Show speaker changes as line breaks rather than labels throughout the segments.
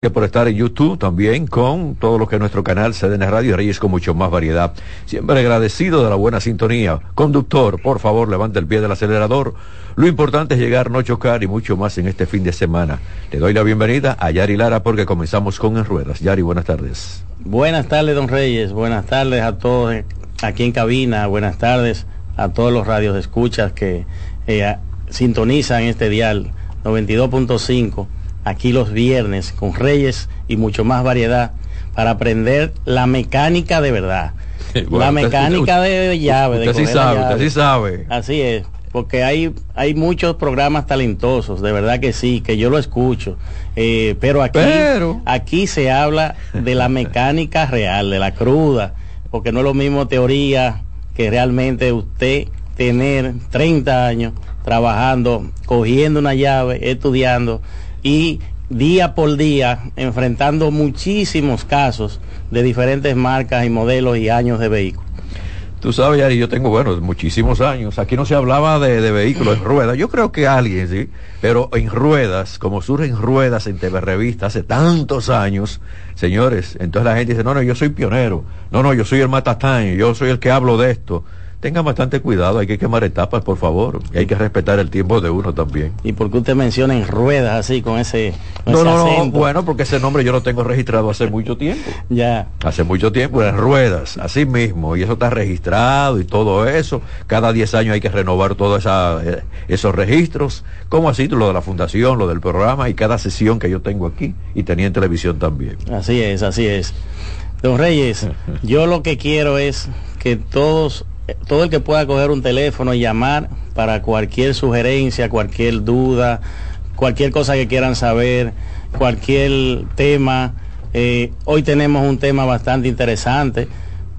por estar en YouTube también con todo lo que es nuestro canal CDN Radio Reyes con mucho más variedad. Siempre agradecido de la buena sintonía. Conductor, por favor, levante el pie del acelerador. Lo importante es llegar, no chocar y mucho más en este fin de semana. Le doy la bienvenida a Yari Lara porque comenzamos con En Ruedas. Yari, buenas tardes.
Buenas tardes, don Reyes. Buenas tardes a todos aquí en cabina. Buenas tardes a todos los radios de escuchas que eh, sintonizan este dial 92.5 aquí los viernes con Reyes y mucho más variedad para aprender la mecánica de verdad. la mecánica de llave.
Usted sí sabe, usted sí sabe.
Así es, porque hay, hay muchos programas talentosos, de verdad que sí, que yo lo escucho. Eh, pero aquí, aquí se habla de la mecánica real, de la cruda, porque no es lo mismo teoría que realmente usted tener 30 años trabajando, cogiendo una llave, estudiando y día por día enfrentando muchísimos casos de diferentes marcas y modelos y años de vehículos.
Tú sabes, Yari, yo tengo, bueno, muchísimos años. Aquí no se hablaba de, vehículos en ruedas. Yo creo que alguien, sí, pero en ruedas, como surgen ruedas en TV Revista hace tantos años, señores, entonces la gente dice, no, no, yo soy pionero. No, no, yo soy el matatán, yo soy el que hablo de esto tenga bastante cuidado, hay que quemar etapas, por favor, y hay que respetar el tiempo de uno también.
¿Y por qué usted menciona en ruedas así, con ese,
no, no, no, bueno, porque ese nombre yo lo tengo registrado hace mucho tiempo.
Ya.
Hace mucho tiempo, en ruedas, así mismo, y eso está registrado y todo eso. Cada 10 años hay que renovar todos eh, esos registros, como así lo de la fundación, lo del programa y cada sesión que yo tengo aquí, y tenía en televisión también.
Así es, así es. Don Reyes, yo lo que quiero es que todos todo el que pueda coger un teléfono y llamar para cualquier sugerencia, cualquier duda, cualquier cosa que quieran saber, cualquier tema. Eh, hoy tenemos un tema bastante interesante.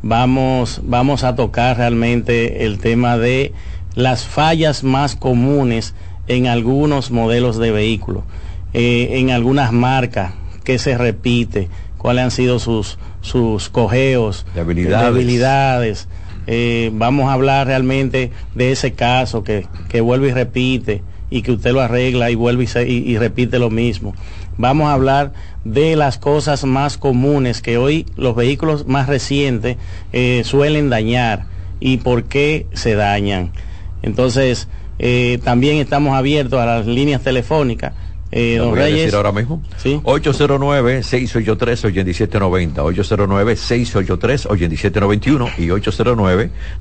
Vamos, vamos a tocar realmente el tema de las fallas más comunes en algunos modelos de vehículos, eh, en algunas marcas, que se repite, cuáles han sido sus, sus cojeos, debilidades eh, vamos a hablar realmente de ese caso que, vuelve y repite y que usted lo arregla y vuelve y, repite lo mismo. Vamos a hablar de las cosas más comunes que hoy los vehículos más recientes eh, suelen dañar y por qué se dañan. Entonces, eh, también estamos abiertos a las líneas telefónicas
eh, don voy Reyes, a decir ahora mismo. ¿Sí? 809-683-8790, 809-683-8791 y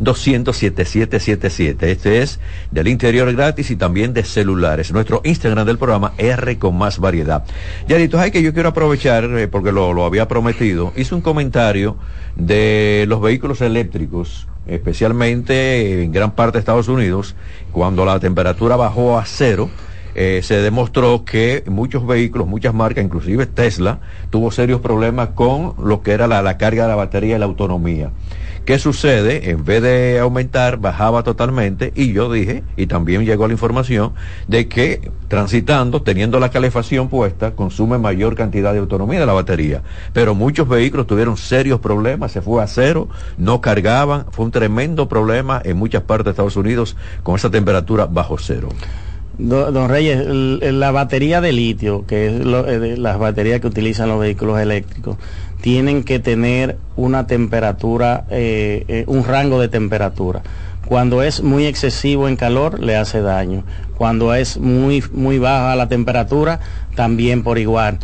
809-200-7777. Este es del interior gratis y también de celulares. Nuestro Instagram del programa R con más variedad. Yadito, hay que yo quiero aprovechar, eh, porque lo, lo había prometido, hice un comentario de los vehículos eléctricos especialmente en gran parte de Estados Unidos, cuando la temperatura bajó a cero, eh, se demostró que muchos vehículos, muchas marcas, inclusive Tesla, tuvo serios problemas con lo que era la, carga de la batería y la autonomía. ¿Qué sucede? En vez de aumentar, bajaba totalmente y yo dije, y también llegó la información, de que transitando, teniendo la calefacción puesta, consume mayor cantidad de autonomía de la batería. Pero muchos vehículos tuvieron serios problemas, se fue a cero, no cargaban, fue un tremendo problema en muchas partes de Estados Unidos con esa temperatura bajo cero.
Don, Reyes, la batería de litio, que es eh, las baterías que utilizan los vehículos eléctricos, tienen que tener una temperatura, eh, eh, un rango de temperatura. Cuando es muy excesivo en calor, le hace daño. Cuando es muy, muy baja la temperatura, también por igual.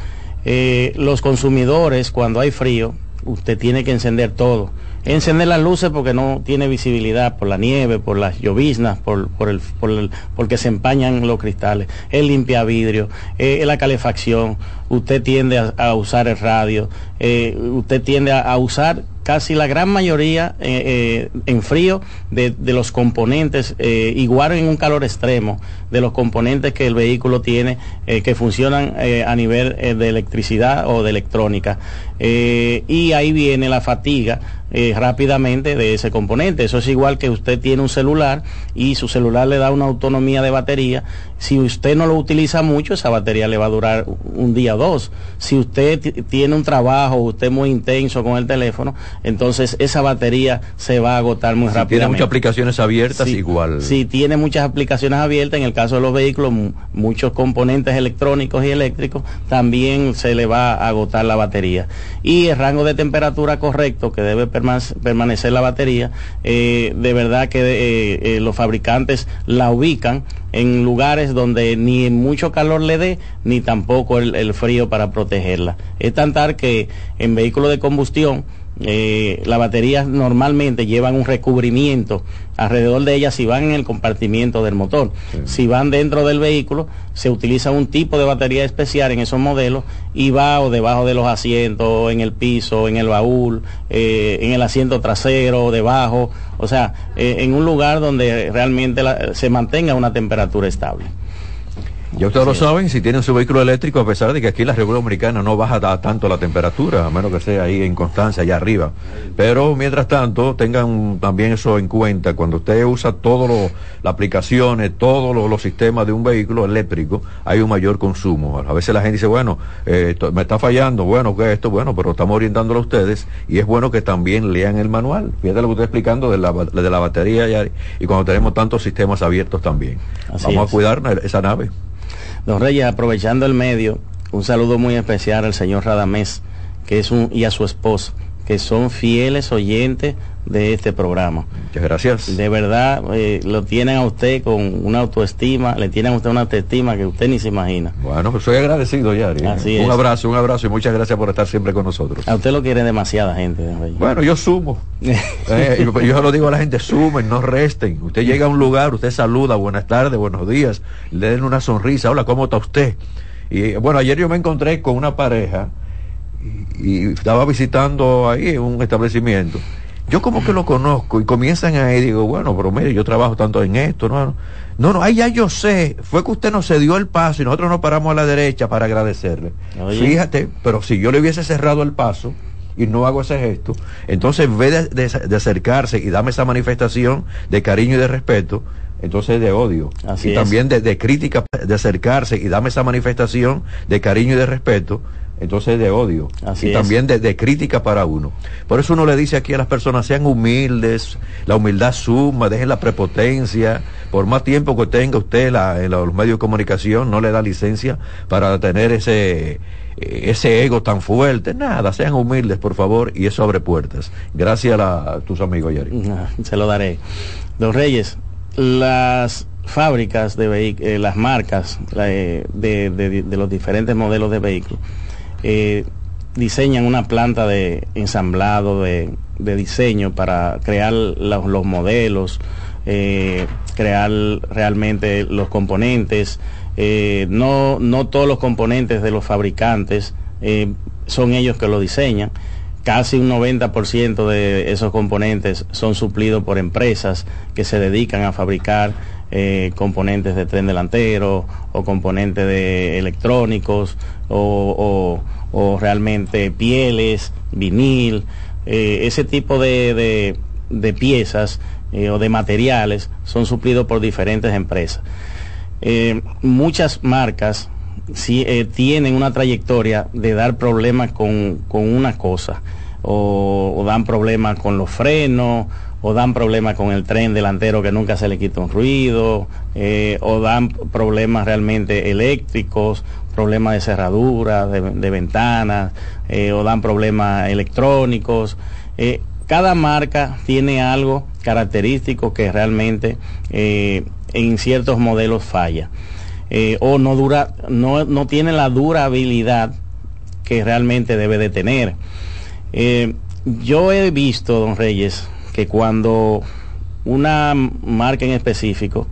los consumidores, cuando hay frío, usted tiene que encender todo encender las luces porque no tiene visibilidad por la nieve, por las lloviznas, por, el, por el, porque se empañan los cristales, el limpia vidrio, eh, la calefacción, usted tiende a, usar el radio, eh, usted tiende a, usar casi la gran mayoría eh, en frío de, los componentes, igual en un calor extremo, de los componentes que el vehículo tiene que funcionan a nivel de electricidad o de electrónica. y ahí viene la fatiga eh, rápidamente de ese componente. Eso es igual que usted tiene un celular y su celular le da una autonomía de batería. Si usted no lo utiliza mucho, esa batería le va a durar un día o dos. Si usted tiene un trabajo, usted muy intenso con el teléfono, entonces esa batería se va a agotar muy rápidamente.
Tiene muchas aplicaciones abiertas igual.
Si tiene muchas aplicaciones abiertas, en el caso de los vehículos, muchos componentes electrónicos y eléctricos, también se le va a agotar la batería. Y el rango de temperatura correcto que debe permanecer la batería, eh, de verdad que eh, eh, los fabricantes la ubican en lugares donde ni mucho calor le dé, ni tampoco el, el frío para protegerla. Es tan tal que en vehículos de combustión, eh, las baterías normalmente llevan un recubrimiento alrededor de ellas si van en el compartimiento del motor. Si van dentro del vehículo, se utiliza un tipo de batería especial en esos modelos y va o debajo de los asientos, en el piso, en el baúl, eh, en el asiento trasero, debajo, o sea, eh, en un lugar donde realmente se mantenga una temperatura estable.
Ya ustedes lo saben, si tienen su vehículo eléctrico, a pesar de que aquí la República Dominicana no baja tanto la temperatura, a menos que sea ahí en Constancia, allá arriba. Pero mientras tanto, tengan también eso en cuenta. Cuando usted usa todas las aplicaciones, todos los sistemas de un vehículo eléctrico, hay un mayor consumo. A veces la gente dice, bueno, eh, me está fallando, bueno, que esto, bueno, pero estamos orientándolo a ustedes y es bueno que también lean el manual. Fíjate lo que estoy explicando de la, de la batería y, cuando tenemos tantos sistemas abiertos también. Vamos a cuidar esa nave.
Don Reyes, aprovechando el medio, un saludo muy especial al señor Radamés, que es y a su esposa, que son fieles oyentes de este programa.
Muchas gracias.
De verdad, eh, lo tienen a usted con una autoestima, le tienen a usted una autoestima que usted ni se imagina.
Bueno, pues soy agradecido, Yari. Así un abrazo, un abrazo y muchas gracias por estar siempre con nosotros.
A usted lo quiere demasiada gente.
Bueno, yo sumo. eh, yo, lo digo a la gente, sumen, no resten. Usted llega a un lugar, usted saluda, buenas tardes, buenos días, le den una sonrisa, hola, ¿cómo está usted? Y bueno, ayer yo me encontré con una pareja y, y estaba visitando ahí un establecimiento yo como que lo conozco y comienzan ahí, digo, bueno, pero mire, yo trabajo tanto en esto, no, no, no, ahí ya yo sé, fue que usted nos dio el paso y nosotros nos paramos a la derecha para agradecerle. Fíjate, pero si yo le hubiese cerrado el paso y no hago ese gesto, entonces en vez de, acercarse y darme esa manifestación de cariño y de respeto, entonces de odio. y también de, de crítica, de acercarse y darme esa manifestación de cariño y de respeto, entonces de odio y también de, crítica para uno. Por eso uno le dice aquí a las personas, sean humildes, la humildad suma, dejen la prepotencia, por más tiempo que tenga usted en los medios de comunicación, no le da licencia para tener ese, ese ego tan fuerte, nada, sean humildes por favor y eso abre puertas. Gracias a, tus amigos, Yari.
Se lo daré. Don Reyes, las fábricas de eh, las marcas de, de los diferentes modelos de vehículos, eh, diseñan una planta de ensamblado, de, diseño para crear los, modelos, eh, crear realmente los componentes. Eh, no, no todos los componentes de los fabricantes son ellos que lo diseñan. Casi un 90% de esos componentes son suplidos por empresas que se dedican a fabricar componentes de tren delantero o componentes de electrónicos o, realmente pieles, vinil, eh, ese tipo de, piezas eh, o de materiales son suplidos por diferentes empresas. Eh, muchas marcas sí, tienen una trayectoria de dar problemas con, una cosa, o, dan problemas con los frenos, o dan problemas con el tren delantero que nunca se le quita un ruido, o dan problemas realmente eléctricos, problemas de cerradura, de, ventanas, eh, o dan problemas electrónicos. Eh, cada marca tiene algo característico que realmente eh, en ciertos modelos falla. o no dura, no, no, tiene la durabilidad que realmente debe de tener. yo he visto, don Reyes, que cuando una marca en específico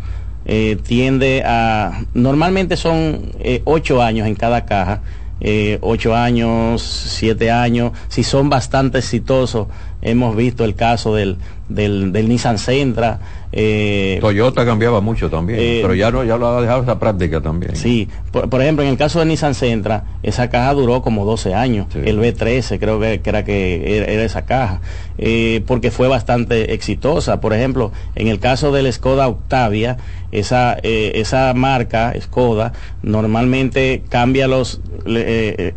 eh, tiende a, normalmente son eh, ocho años en cada caja, eh, ocho años, siete años, si son bastante exitosos, hemos visto el caso del, del, Nissan Sentra,
Eh, Toyota cambiaba mucho también, eh, pero ya no ya lo ha dejado esa práctica también.
Sí, por, ejemplo, en el caso de Nissan Sentra, esa caja duró como 12 años, el B13 creo que, era que era, esa caja, eh, porque fue bastante exitosa. Por ejemplo, en el caso del Skoda Octavia, esa, esa marca, Skoda, normalmente cambia los,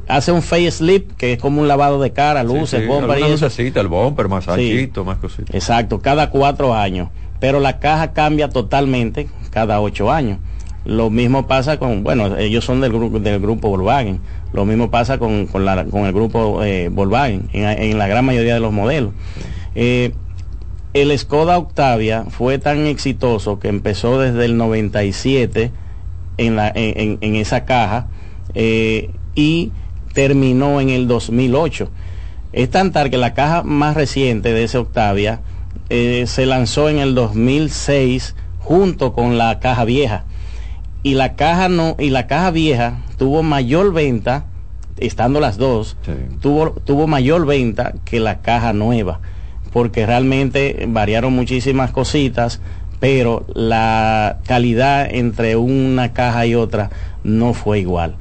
hace un facelift, que es como un lavado de cara, luces,
sí, bomba y el bumper más anchito, más cositas.
Exacto, cada cuatro años pero la caja cambia totalmente cada ocho años. Lo mismo pasa con, bueno, ellos son del grupo del grupo Volkswagen. Lo mismo pasa con, con, el grupo eh, Volkswagen en, la gran mayoría de los modelos. Eh, el Skoda Octavia fue tan exitoso que empezó desde el 97 en, la, en, en esa caja eh, y terminó en el 2008. Es tan tal que la caja más reciente de ese Octavia eh, se lanzó en el 2006 junto con la caja vieja. Y la caja no y la caja vieja tuvo mayor venta estando las dos tuvo tuvo mayor venta que la caja nueva porque realmente variaron muchísimas cositas pero la calidad entre una caja y otra no fue igual.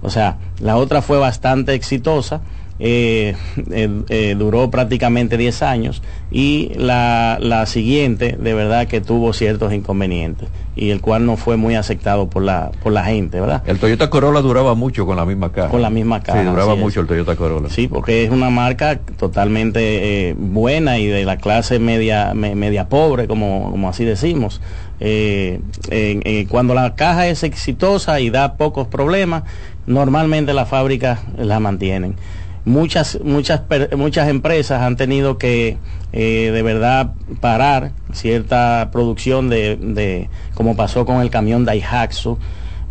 O sea la otra fue bastante exitosa eh, eh, eh, duró prácticamente 10 años y la, la, siguiente de verdad que tuvo ciertos inconvenientes y el cual no fue muy aceptado por la, por la gente, ¿verdad?
El Toyota Corolla duraba mucho con la misma caja.
Con la misma caja.
Sí, duraba mucho el Toyota Corolla.
Sí, porque es una marca totalmente buena y de la clase media, media pobre, como, como así decimos. cuando la caja es exitosa y da pocos problemas, normalmente las fábricas la mantienen muchas, muchas, muchas empresas han tenido que eh, de verdad parar cierta producción de, de, como pasó con el camión Daihatsu,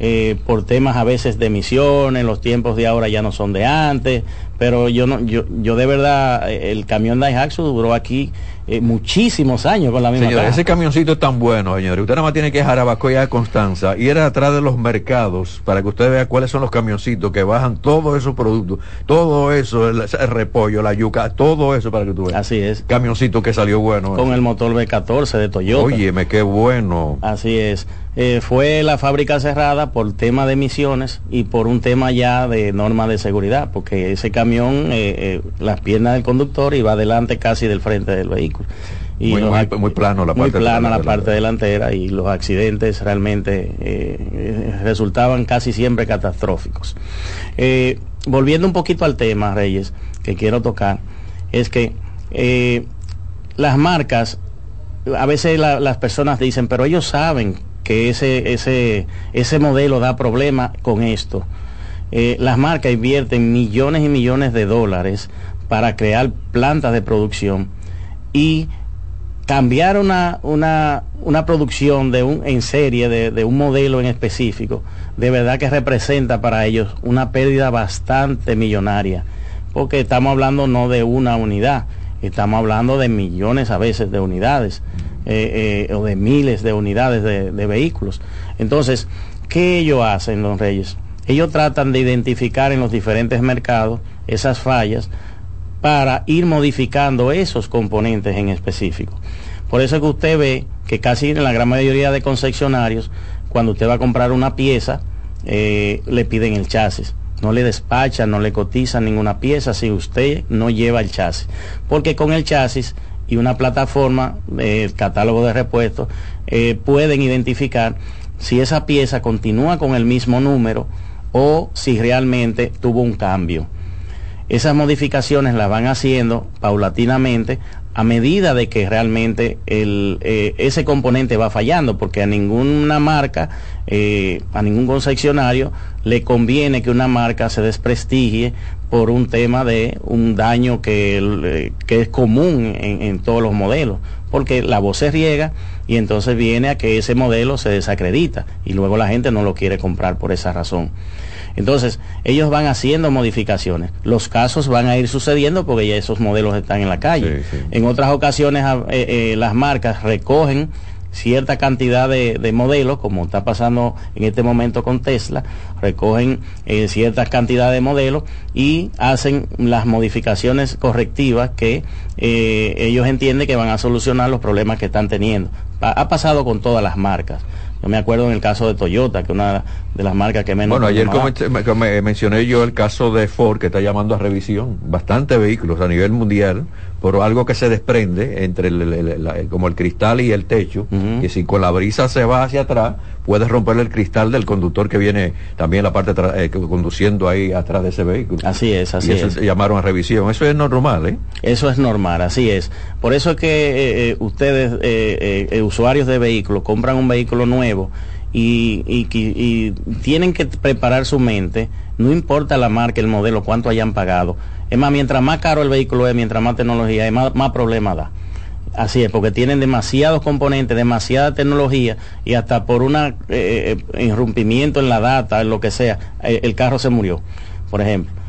eh, por temas a veces de emisiones, los tiempos de ahora ya no son de antes, pero yo no, yo, yo de verdad, eh, el camión Daihatsu duró aquí eh, muchísimos años con la misma
Señor, ese camioncito es tan bueno, señores. Usted nada más tiene que dejar a Bacoya de Constanza, ir atrás de los mercados para que usted vea cuáles son los camioncitos que bajan todos esos productos, todo eso, el, repollo, la yuca, todo eso para que tú veas.
Así es.
Camioncito que salió bueno.
Con el motor B14 de Toyota.
Óyeme, qué bueno.
Así es. Eh, fue la fábrica cerrada por tema de emisiones y por un tema ya de norma de seguridad, porque ese camión, eh, las piernas del conductor iba adelante casi del frente del vehículo.
Y muy, plano la
parte, plana la parte delantera y los accidentes realmente eh, resultaban casi siempre catastróficos. Eh, volviendo un poquito al tema, Reyes, que quiero tocar, es que eh, las marcas, a veces las personas dicen, pero ellos saben que ese, ese, ese modelo da problemas con esto. las marcas invierten millones y millones de dólares para crear plantas de producción y cambiar una, una, una producción de un, en serie de, un modelo en específico, de verdad que representa para ellos una pérdida bastante millonaria, porque estamos hablando no de una unidad, estamos hablando de millones a veces de unidades eh, eh, o de miles de unidades de, vehículos. Entonces, ¿qué ellos hacen, los Reyes? Ellos tratan de identificar en los diferentes mercados esas fallas, para ir modificando esos componentes en específico. Por eso es que usted ve que casi en la gran mayoría de concesionarios, cuando usted va a comprar una pieza, eh, le piden el chasis. No le despachan, no le cotizan ninguna pieza si usted no lleva el chasis. Porque con el chasis y una plataforma, el catálogo de repuestos, eh, pueden identificar si esa pieza continúa con el mismo número o si realmente tuvo un cambio. Esas modificaciones las van haciendo paulatinamente a medida de que realmente el, eh, ese componente va fallando, porque a ninguna marca, eh, a ningún concesionario le conviene que una marca se desprestigie por un tema de un daño que, eh, que es común en, en, todos los modelos, porque la voz se riega y entonces viene a que ese modelo se desacredita y luego la gente no lo quiere comprar por esa razón. Entonces, ellos van haciendo modificaciones. Los casos van a ir sucediendo porque ya esos modelos están en la calle. En otras ocasiones, eh, eh, las marcas recogen cierta cantidad de, modelos, como está pasando en este momento con Tesla, recogen eh, ciertas cantidades de modelos y hacen las modificaciones correctivas que eh, ellos entienden que van a solucionar los problemas que están teniendo. ha pasado con todas las marcas. Yo me acuerdo en el caso de Toyota, que una de las marcas que menos...
Bueno, ayer como, mencioné yo el caso de Ford, que está llamando a revisión, bastante vehículos a nivel mundial, por algo que se desprende entre el, como el cristal y el techo, que si con la brisa se va hacia atrás, puede romper el cristal del conductor que viene también la parte eh, conduciendo ahí atrás de ese vehículo.
Así es, así y eso es.
llamaron a revisión. Eso es normal, ¿eh?
Eso es normal, así es. Por eso es que eh, eh, ustedes, usuarios de vehículos, compran un vehículo nuevo y, y, tienen que preparar su mente, no importa la marca, el modelo, cuánto hayan pagado. Es más, mientras más caro el vehículo es, mientras más tecnología es, más, más problema da. Así es, porque tienen demasiados componentes, demasiada tecnología y hasta por un eh, eh, irrumpimiento en la data, en lo que sea, eh, el carro se murió, por ejemplo.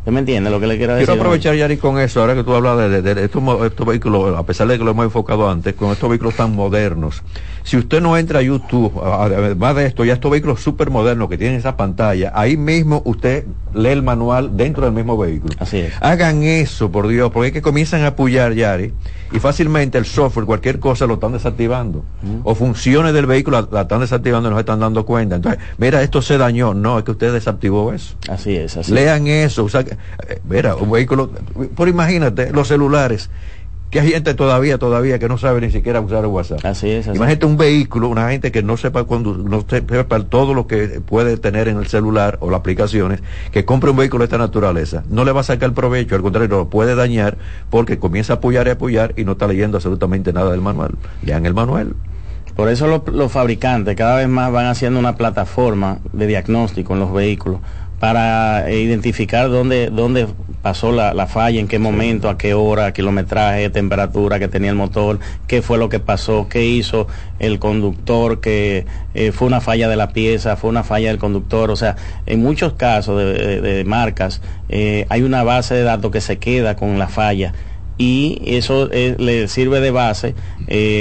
¿Usted me entiende lo que le quiero decir?
Quiero aprovechar, Yari, con eso, ahora que tú hablas de, estos, vehículos, a pesar de que lo hemos enfocado antes, con estos vehículos tan modernos. Si usted no entra a YouTube, además de esto, ya estos vehículos súper modernos que tienen esa pantalla, ahí mismo usted lee el manual dentro del mismo vehículo.
Así es.
Hagan eso, por Dios, porque es que comienzan a apoyar, Yari, y fácilmente el software, cualquier cosa lo están desactivando. O funciones del vehículo la, están desactivando y no se están dando cuenta. Entonces, mira, esto se dañó. No, es que usted desactivó eso.
Así es, así
Lean eso. O sea, mira, un vehículo, por imagínate, los celulares que hay gente todavía, todavía que no sabe ni siquiera usar el WhatsApp.
Así es. Así.
Imagínate un vehículo, una gente que no sepa cuando, no sepa todo lo que puede tener en el celular o las aplicaciones, que compre un vehículo de esta naturaleza, no le va a sacar provecho, al contrario, lo puede dañar porque comienza a apoyar y apoyar y no está leyendo absolutamente nada del manual. Lean el manual.
Por eso los, los fabricantes cada vez más van haciendo una plataforma de diagnóstico en los vehículos para identificar dónde, dónde pasó la, falla, en qué momento, a qué hora, kilometraje, temperatura que tenía el motor, qué fue lo que pasó, qué hizo el conductor, que eh, fue una falla de la pieza, fue una falla del conductor. O sea, en muchos casos de, marcas eh, hay una base de datos que se queda con la falla y eso eh, le sirve de base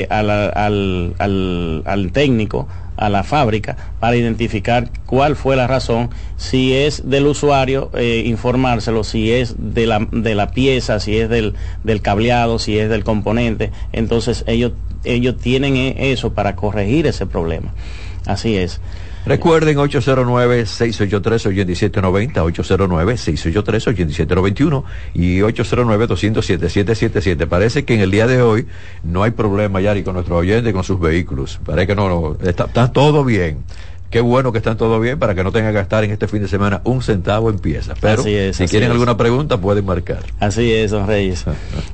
al, al, al técnico a la fábrica para identificar cuál fue la razón, si es del usuario, eh, informárselo, si es de la, de la pieza, si es del, del cableado, si es del componente. Entonces ellos, ellos tienen e, eso para corregir ese problema. Así es.
Recuerden 809-683-8790, 809-683-8791 y 809-207-777. Parece que en el día de hoy no hay problema, Yari, con nuestros oyentes, con sus vehículos. Parece que no, está, todo bien. Qué bueno que están todo bien para que no tengan que gastar en este fin de semana un centavo en piezas. Pero si quieren alguna pregunta pueden marcar.
Así es, don Reyes.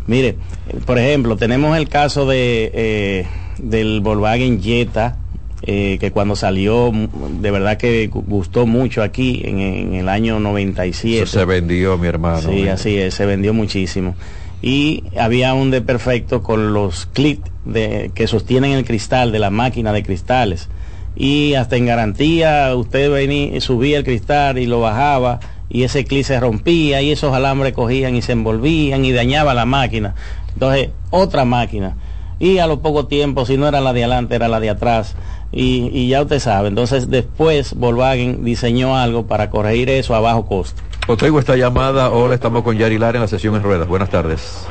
Mire, por ejemplo, tenemos el caso de eh, del Volkswagen Jetta eh, que cuando salió, de verdad que gustó mucho aquí en, el año 97. Eso
se vendió, mi hermano.
Sí, así es, se vendió muchísimo. Y había un de perfecto con los clips de, que sostienen el cristal de la máquina de cristales. Y hasta en garantía, usted venía, subía el cristal y lo bajaba y ese clip se rompía y esos alambres cogían y se envolvían y dañaba la máquina. Entonces, otra máquina. Y a lo poco tiempo, si no era la de adelante, era la de atrás y, ya usted sabe. Entonces después Volkswagen diseñó algo para corregir eso a bajo costo.
tengo esta llamada. Hola, estamos con Yari Lara en la sesión en ruedas. Buenas tardes.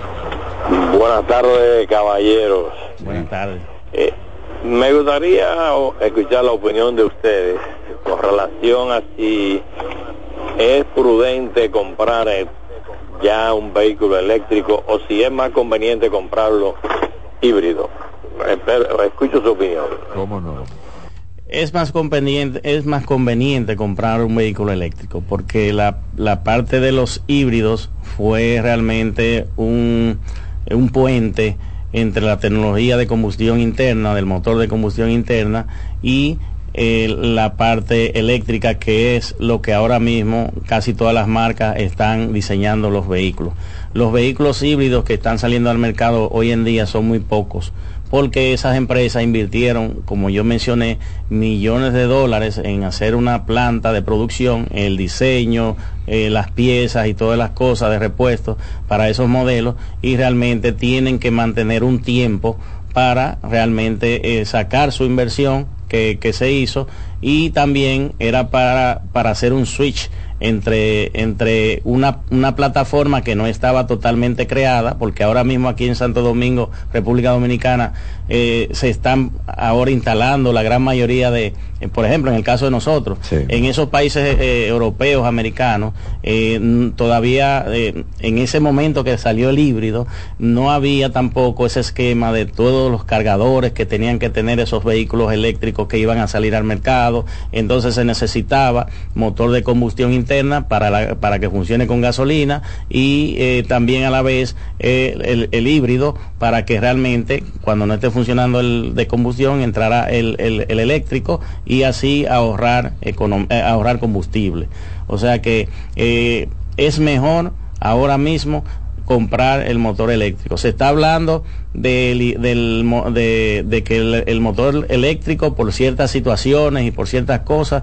Buenas tardes, caballeros.
Buenas tardes.
Eh, me gustaría escuchar la opinión de ustedes con relación a si es prudente comprar eh, ya un vehículo eléctrico o si es más conveniente comprarlo híbrido escucho su opinión.
¿Cómo no?
Es más conveniente, es más conveniente comprar un vehículo eléctrico porque la, la parte de los híbridos fue realmente un, un puente entre la tecnología de combustión interna, del motor de combustión interna y eh, la parte eléctrica que es lo que ahora mismo casi todas las marcas están diseñando los vehículos. Los vehículos híbridos que están saliendo al mercado hoy en día son muy pocos porque esas empresas invirtieron, como yo mencioné, millones de dólares en hacer una planta de producción, el diseño, eh, las piezas y todas las cosas de repuesto para esos modelos y realmente tienen que mantener un tiempo para realmente eh, sacar su inversión que, que, se hizo y también era para, para hacer un switch entre, entre una, una, plataforma que no estaba totalmente creada, porque ahora mismo aquí en Santo Domingo, República Dominicana, eh, se están ahora instalando la gran mayoría de, eh, por ejemplo, en el caso de nosotros, sí. en esos países eh, europeos, americanos, todavía en ese momento que salió el híbrido, no había tampoco ese esquema de todos los cargadores que tenían que tener esos vehículos eléctricos que iban a salir al mercado, entonces se necesitaba motor de combustión interna para, la, para que funcione con gasolina y eh, también a la vez eh, el, el, híbrido para que realmente cuando no esté funcionando el de combustión entrara el, el, el eléctrico y así ahorrar, eh, ahorrar combustible. O sea que es mejor ahora mismo comprar el motor eléctrico. Se está hablando de, del, de, de que el, motor eléctrico por ciertas situaciones y por ciertas cosas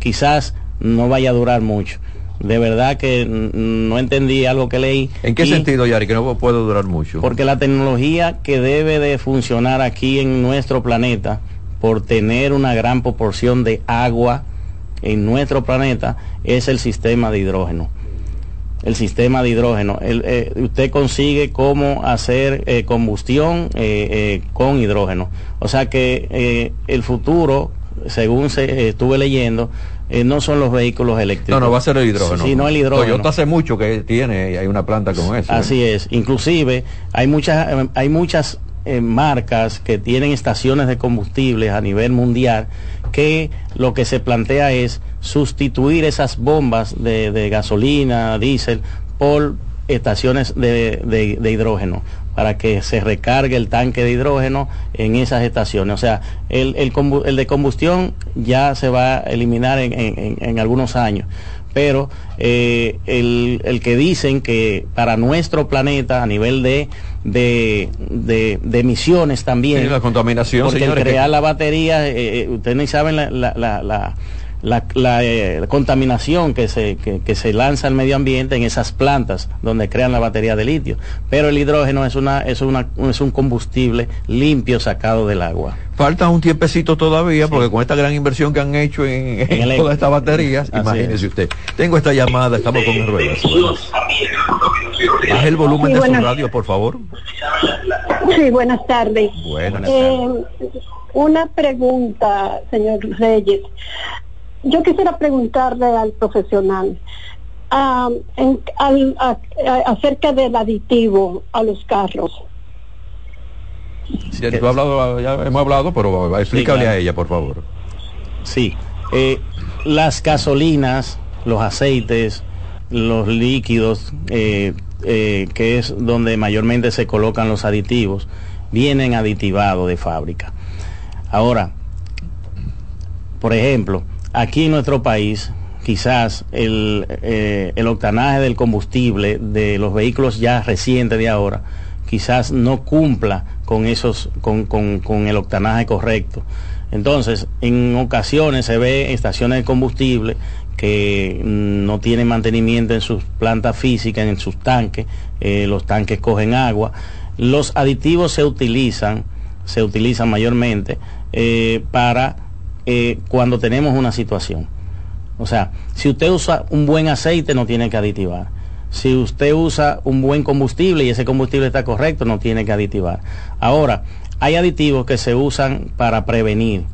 quizás no vaya a durar mucho. De verdad que no entendí algo que leí.
¿En qué y, sentido, Yari, que no puede durar mucho?
Porque la tecnología que debe de funcionar aquí en nuestro planeta, por tener una gran proporción de agua en nuestro planeta, es el sistema de hidrógeno el sistema de hidrógeno. El, eh, usted consigue cómo hacer eh, combustión eh, eh, con hidrógeno. O sea que el futuro, según se estuve leyendo, no son los vehículos eléctricos.
No, no va a ser el hidrógeno.
Sino el hidrógeno.
Toyota hace mucho que tiene, hay una planta con eso.
Así es. Inclusive hay muchas, hay muchas eh, marcas que tienen estaciones de combustibles a nivel mundial que lo que se plantea es sustituir esas bombas de, de gasolina, diésel, por estaciones de, de, de, hidrógeno para que se recargue el tanque de hidrógeno en esas estaciones. O sea, el, el, el de combustión ya se va a eliminar en, en, en algunos años pero eh, el, el, que dicen que para nuestro planeta a nivel de, de, de, de emisiones también.
Sí, la contaminación,
porque
señores,
el crear que... la batería, eh, eh, ustedes ni saben la, la, la, la la, la, eh, la, contaminación que se, que, que, se lanza al medio ambiente en esas plantas donde crean la batería de litio. Pero el hidrógeno es, una, es, una, es un combustible limpio sacado del agua.
Falta un tiempecito todavía sí. porque con esta gran inversión que han hecho en, en, en todas estas baterías, imagínese es. usted. Tengo esta llamada, estamos con Ruedas. Baje el volumen sí, de buenas... su radio, por favor.
Sí, buenas tardes.
Buenas
tardes. Eh, una pregunta, señor Reyes yo quisiera preguntarle al profesional uh, en, al, a, a, acerca del aditivo a los carros.
Sí, tú has hablado, ya hemos hablado, pero explícale sí, claro. a ella, por favor.
Sí, eh, las gasolinas, los aceites, los líquidos, eh, eh, que es donde mayormente se colocan los aditivos, vienen aditivados de fábrica. Ahora, por ejemplo, aquí en nuestro país quizás el, eh, el, octanaje del combustible de los vehículos ya recientes de ahora quizás no cumpla con esos con, con, con el octanaje correcto. Entonces en ocasiones se ve estaciones de combustible que no tienen mantenimiento en sus plantas físicas en sus tanques eh, los tanques cogen agua. Los aditivos se utilizan se utilizan mayormente eh, para eh, cuando tenemos una situación. O sea, si usted usa un buen aceite no tiene que aditivar. Si usted usa un buen combustible y ese combustible está correcto, no tiene que aditivar. Ahora, hay aditivos que se usan para prevenir.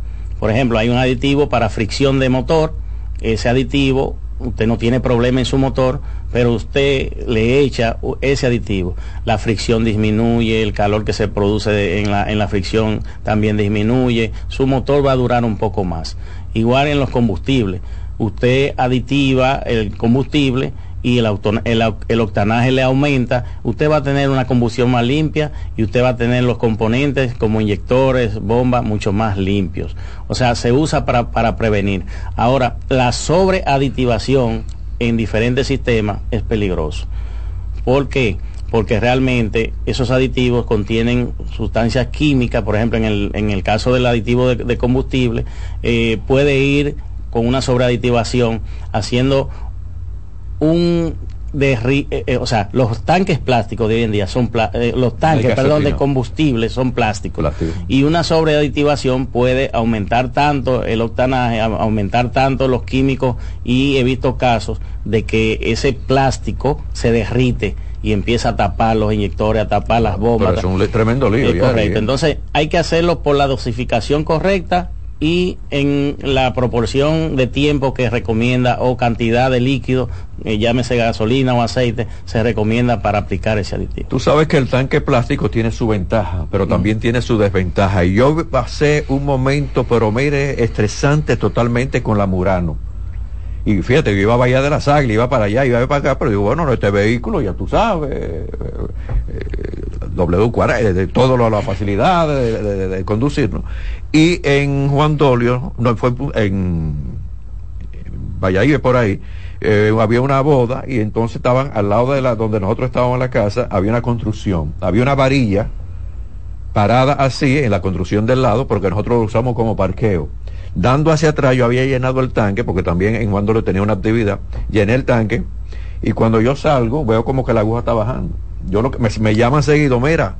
Por ejemplo, hay un aditivo para fricción de motor. Ese aditivo, usted no tiene problema en su motor, pero usted le echa ese aditivo. La fricción disminuye, el calor que se produce en la, en la fricción también disminuye, su motor va a durar un poco más. Igual en los combustibles, usted aditiva el combustible y el, octanaje le aumenta, usted va a tener una combustión más limpia y usted va a tener los componentes como inyectores, bombas, mucho más limpios. O sea, se usa para, para prevenir. Ahora, la sobreaditivación en diferentes sistemas es peligroso. ¿Por qué? Porque realmente esos aditivos contienen sustancias químicas, por ejemplo, en el, en el caso del aditivo de, de combustible, eh, puede ir con una sobreaditivación haciendo un, de, eh, eh, o sea, los tanques plásticos de hoy en día son eh, los tanques, perdón, de combustible son plásticos. Y una sobreaditivación puede aumentar tanto el octanaje, aumentar tanto los químicos y he visto casos de que ese plástico se derrite y empieza a tapar los inyectores, a tapar las bombas.
es un tremendo lío.
correcto. Entonces hay que hacerlo por la dosificación correcta y en la proporción de tiempo que recomienda o cantidad de líquido, eh, llámese gasolina o aceite, se recomienda para aplicar ese aditivo.
Tú sabes que el tanque plástico tiene su ventaja, pero también tiene su desventaja. Y yo pasé un momento, pero mire, estresante totalmente con la Murano. Y fíjate, yo iba a Bahía de las Águilas, iba para allá, iba para acá, pero digo, bueno, este vehículo ya tú sabes, eh, eh, W40, eh, de todo lo, la facilidad de, conducirnos. Y en Juan Dolio, no fue en, Valladolid por ahí, eh, había una boda y entonces estaban al lado de la donde nosotros estábamos en la casa, había una construcción, había una varilla parada así en la construcción del lado porque nosotros lo usamos como parqueo. Dando hacia atrás yo había llenado el tanque porque también en Juan Dolio tenía una actividad, llené el tanque y cuando yo salgo veo como que la aguja está bajando. Yo lo que me, me llaman seguido, mira,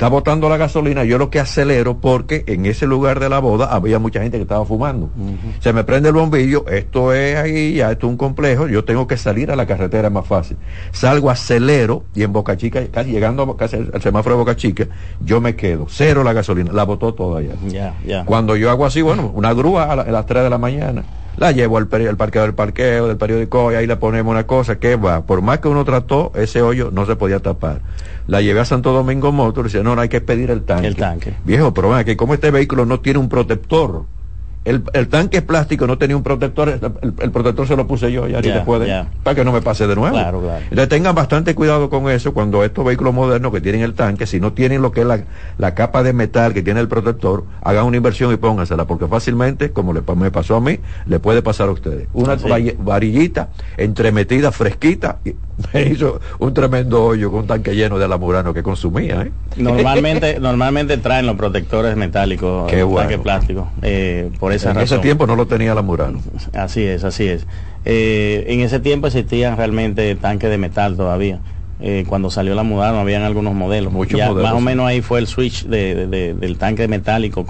está botando la gasolina, yo lo que acelero porque en ese lugar de la boda había mucha gente que estaba fumando. Se me prende el bombillo, esto es ahí, ya esto es un complejo, yo tengo que salir a la carretera es más fácil. Salgo, acelero y en Boca Chica, casi llegando casi al semáforo de Boca Chica, yo me quedo, cero la gasolina, la botó toda ya. Cuando yo hago así, bueno, una grúa a, las 3 de la mañana la llevo al, al parqueo del parqueo, del periódico, y ahí le ponemos una cosa que va, por más que uno trató, ese hoyo no se podía tapar. La llevé a Santo Domingo Motor y dice, no, no hay que pedir el tanque.
El tanque.
Viejo, pero que como este vehículo no tiene un protector, el, el, tanque plástico no tenía un protector, el, protector se lo puse yo ya, yeah, puede, para que no me pase de nuevo.
Claro, claro.
Entonces tengan bastante cuidado con eso cuando estos vehículos modernos que tienen el tanque, si no tienen lo que es la, la capa de metal que tiene el protector, hagan una inversión y póngansela, porque fácilmente, como le, me pasó a mí, le puede pasar a ustedes. Una varillita entremetida, fresquita, y me hizo un tremendo hoyo con un tanque lleno de alamurano que consumía. ¿eh?
Normalmente, normalmente traen los protectores metálicos,
Qué
tanque plástico. Eh, por esa
en ese tiempo no lo tenía la Murano.
Así es, así es. Eh, en ese tiempo existían realmente tanques de metal todavía. Eh, cuando salió la Murano habían algunos modelos.
Muchos modelos.
Más o menos ahí fue el switch del tanque metálico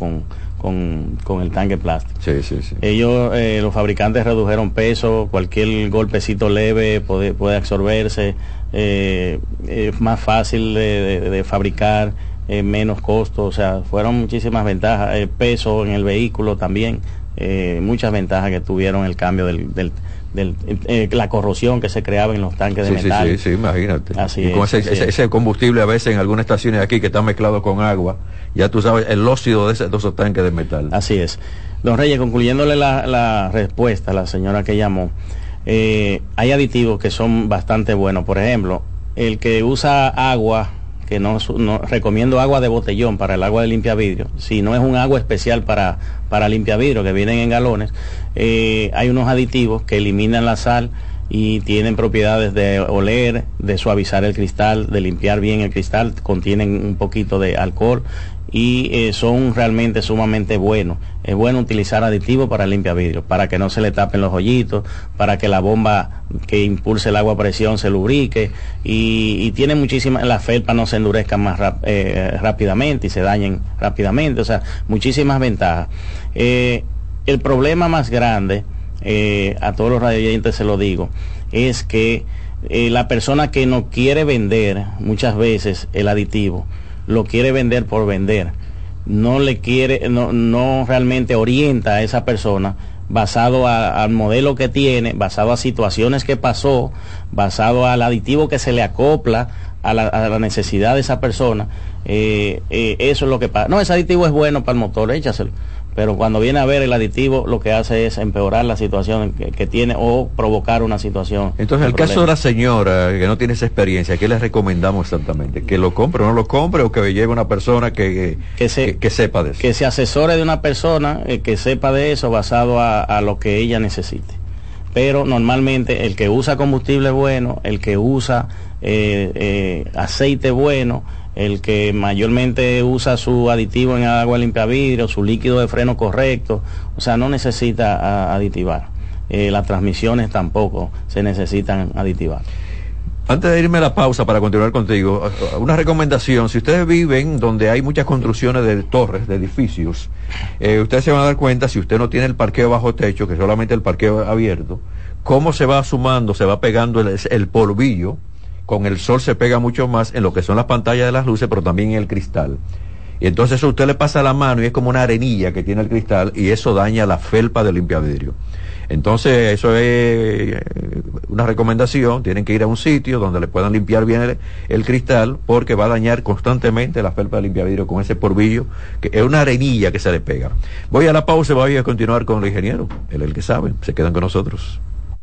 con, con, el tanque plástico.
Sí, sí, sí.
Ellos, eh, los fabricantes redujeron peso, cualquier golpecito leve puede, puede absorberse, es más fácil de fabricar eh, menos costo, o sea, fueron muchísimas ventajas, el peso en el vehículo también, eh, muchas ventajas que tuvieron el cambio del, del, eh, la corrosión que se creaba en los tanques de metal.
Sí, sí, sí, imagínate.
Así
y con ese, combustible a veces en algunas estaciones aquí que está mezclado con agua, ya tú sabes, el óxido de, esos tanques de metal.
Así es. Don Reyes, concluyéndole la, la respuesta a la señora que llamó, hay aditivos que son bastante buenos. Por ejemplo, el que usa agua que no, recomiendo agua de botellón para el agua de limpia vidrio, si no es un agua especial para, para limpia vidrio que vienen en galones, eh, hay unos aditivos que eliminan la sal y tienen propiedades de oler, de suavizar el cristal, de limpiar bien el cristal, contienen un poquito de alcohol y eh, son realmente sumamente buenos. Es bueno utilizar aditivos para limpiar vidrio, para que no se le tapen los hoyitos, para que la bomba que impulse el agua a presión se lubrique y, tiene muchísimas, las felpas no se endurezcan más eh, rápidamente y se dañen rápidamente, o sea, muchísimas ventajas. Eh, el problema más grande, a todos los radioyentes se lo digo, es que la persona que no quiere vender muchas veces el aditivo, lo quiere vender por vender. No le quiere, no, no realmente orienta a esa persona basado al modelo que tiene, basado a situaciones que pasó, basado al aditivo que se le acopla a la, a la necesidad de esa persona. Eh, eh, eso es lo que pasa. No, ese aditivo es bueno para el motor, échaselo pero cuando viene a ver el aditivo lo que hace es empeorar la situación que, tiene o provocar una situación.
Entonces, en el caso de la señora que no tiene esa experiencia, ¿qué le recomendamos exactamente? ¿Que lo compre o no lo compre o que lleve una persona que, que, sepa de eso?
Que se asesore de una persona eh, que sepa de eso basado a, lo que ella necesite. Pero normalmente el que usa combustible bueno, el que usa eh, eh, aceite bueno, el que mayormente usa su aditivo en agua limpia vidrio, su líquido de freno correcto, o sea, no necesita aditivar. Eh, las transmisiones tampoco se necesitan aditivar.
Antes de irme a la pausa para continuar contigo, una recomendación, si ustedes viven donde hay muchas construcciones de torres, de edificios, eh, ustedes se van a dar cuenta, si usted no tiene el parqueo bajo techo, que solamente el parqueo abierto, cómo se va sumando, se va pegando el polvillo, con el sol se pega mucho más en lo que son las pantallas de las luces, pero también en el cristal. Y entonces eso usted le pasa la mano y es como una arenilla que tiene el cristal y eso daña la felpa del limpiavidrio. Entonces, eso es eh, una recomendación. Tienen que ir a un sitio donde le puedan limpiar bien el, cristal porque va a dañar constantemente la felpa de limpiavidrio con ese porvillo, que es una arenilla que se le pega. Voy a la pausa y voy a continuar con el ingeniero. Él es el que sabe. Se quedan con nosotros.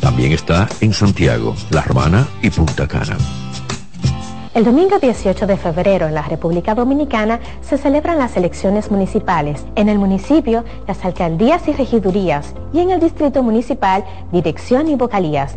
También está en Santiago, La Romana y Punta Cana.
El domingo 18 de febrero en la República Dominicana se celebran las elecciones municipales. En el municipio, las alcaldías y regidurías y en el distrito municipal, dirección y vocalías.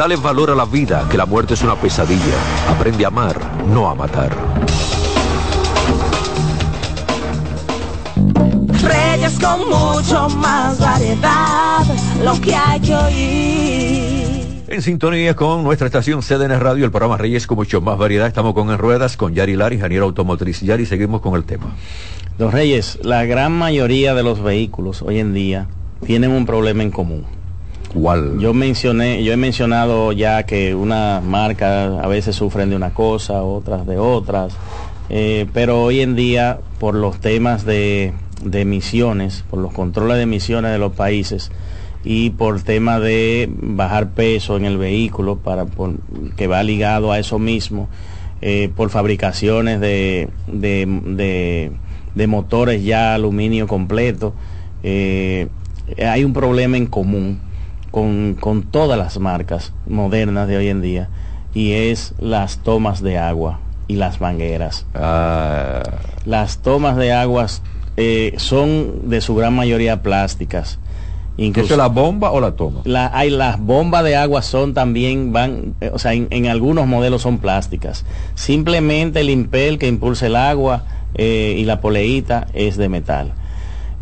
Dale valor a la vida, que la muerte es una pesadilla. Aprende a amar, no a matar.
Reyes con mucho más variedad, lo que hay que oír.
En sintonía con nuestra estación CDN Radio, el programa Reyes con mucho más variedad. Estamos con En Ruedas, con Yari Lari, ingeniero automotriz. Yari, seguimos con el tema.
Los Reyes, la gran mayoría de los vehículos hoy en día tienen un problema en común yo mencioné, yo he mencionado ya que una marca a veces sufren de una cosa, otras de otras, eh, pero hoy en día por los temas de, emisiones, por los controles de emisiones de los países y por tema de bajar peso en el vehículo para que va ligado a eso mismo, eh, por fabricaciones de, de, motores ya aluminio completo, eh, hay un problema en común con, todas las marcas modernas de hoy en día y es las tomas de agua y las mangueras.
Ah.
Las tomas de aguas eh, son de su gran mayoría plásticas.
¿Eso es la bomba o la toma?
La, hay las bombas de agua son también van, eh, o sea, en, en algunos modelos son plásticas. Simplemente el impel que impulsa el agua eh, y la poleíta es de metal.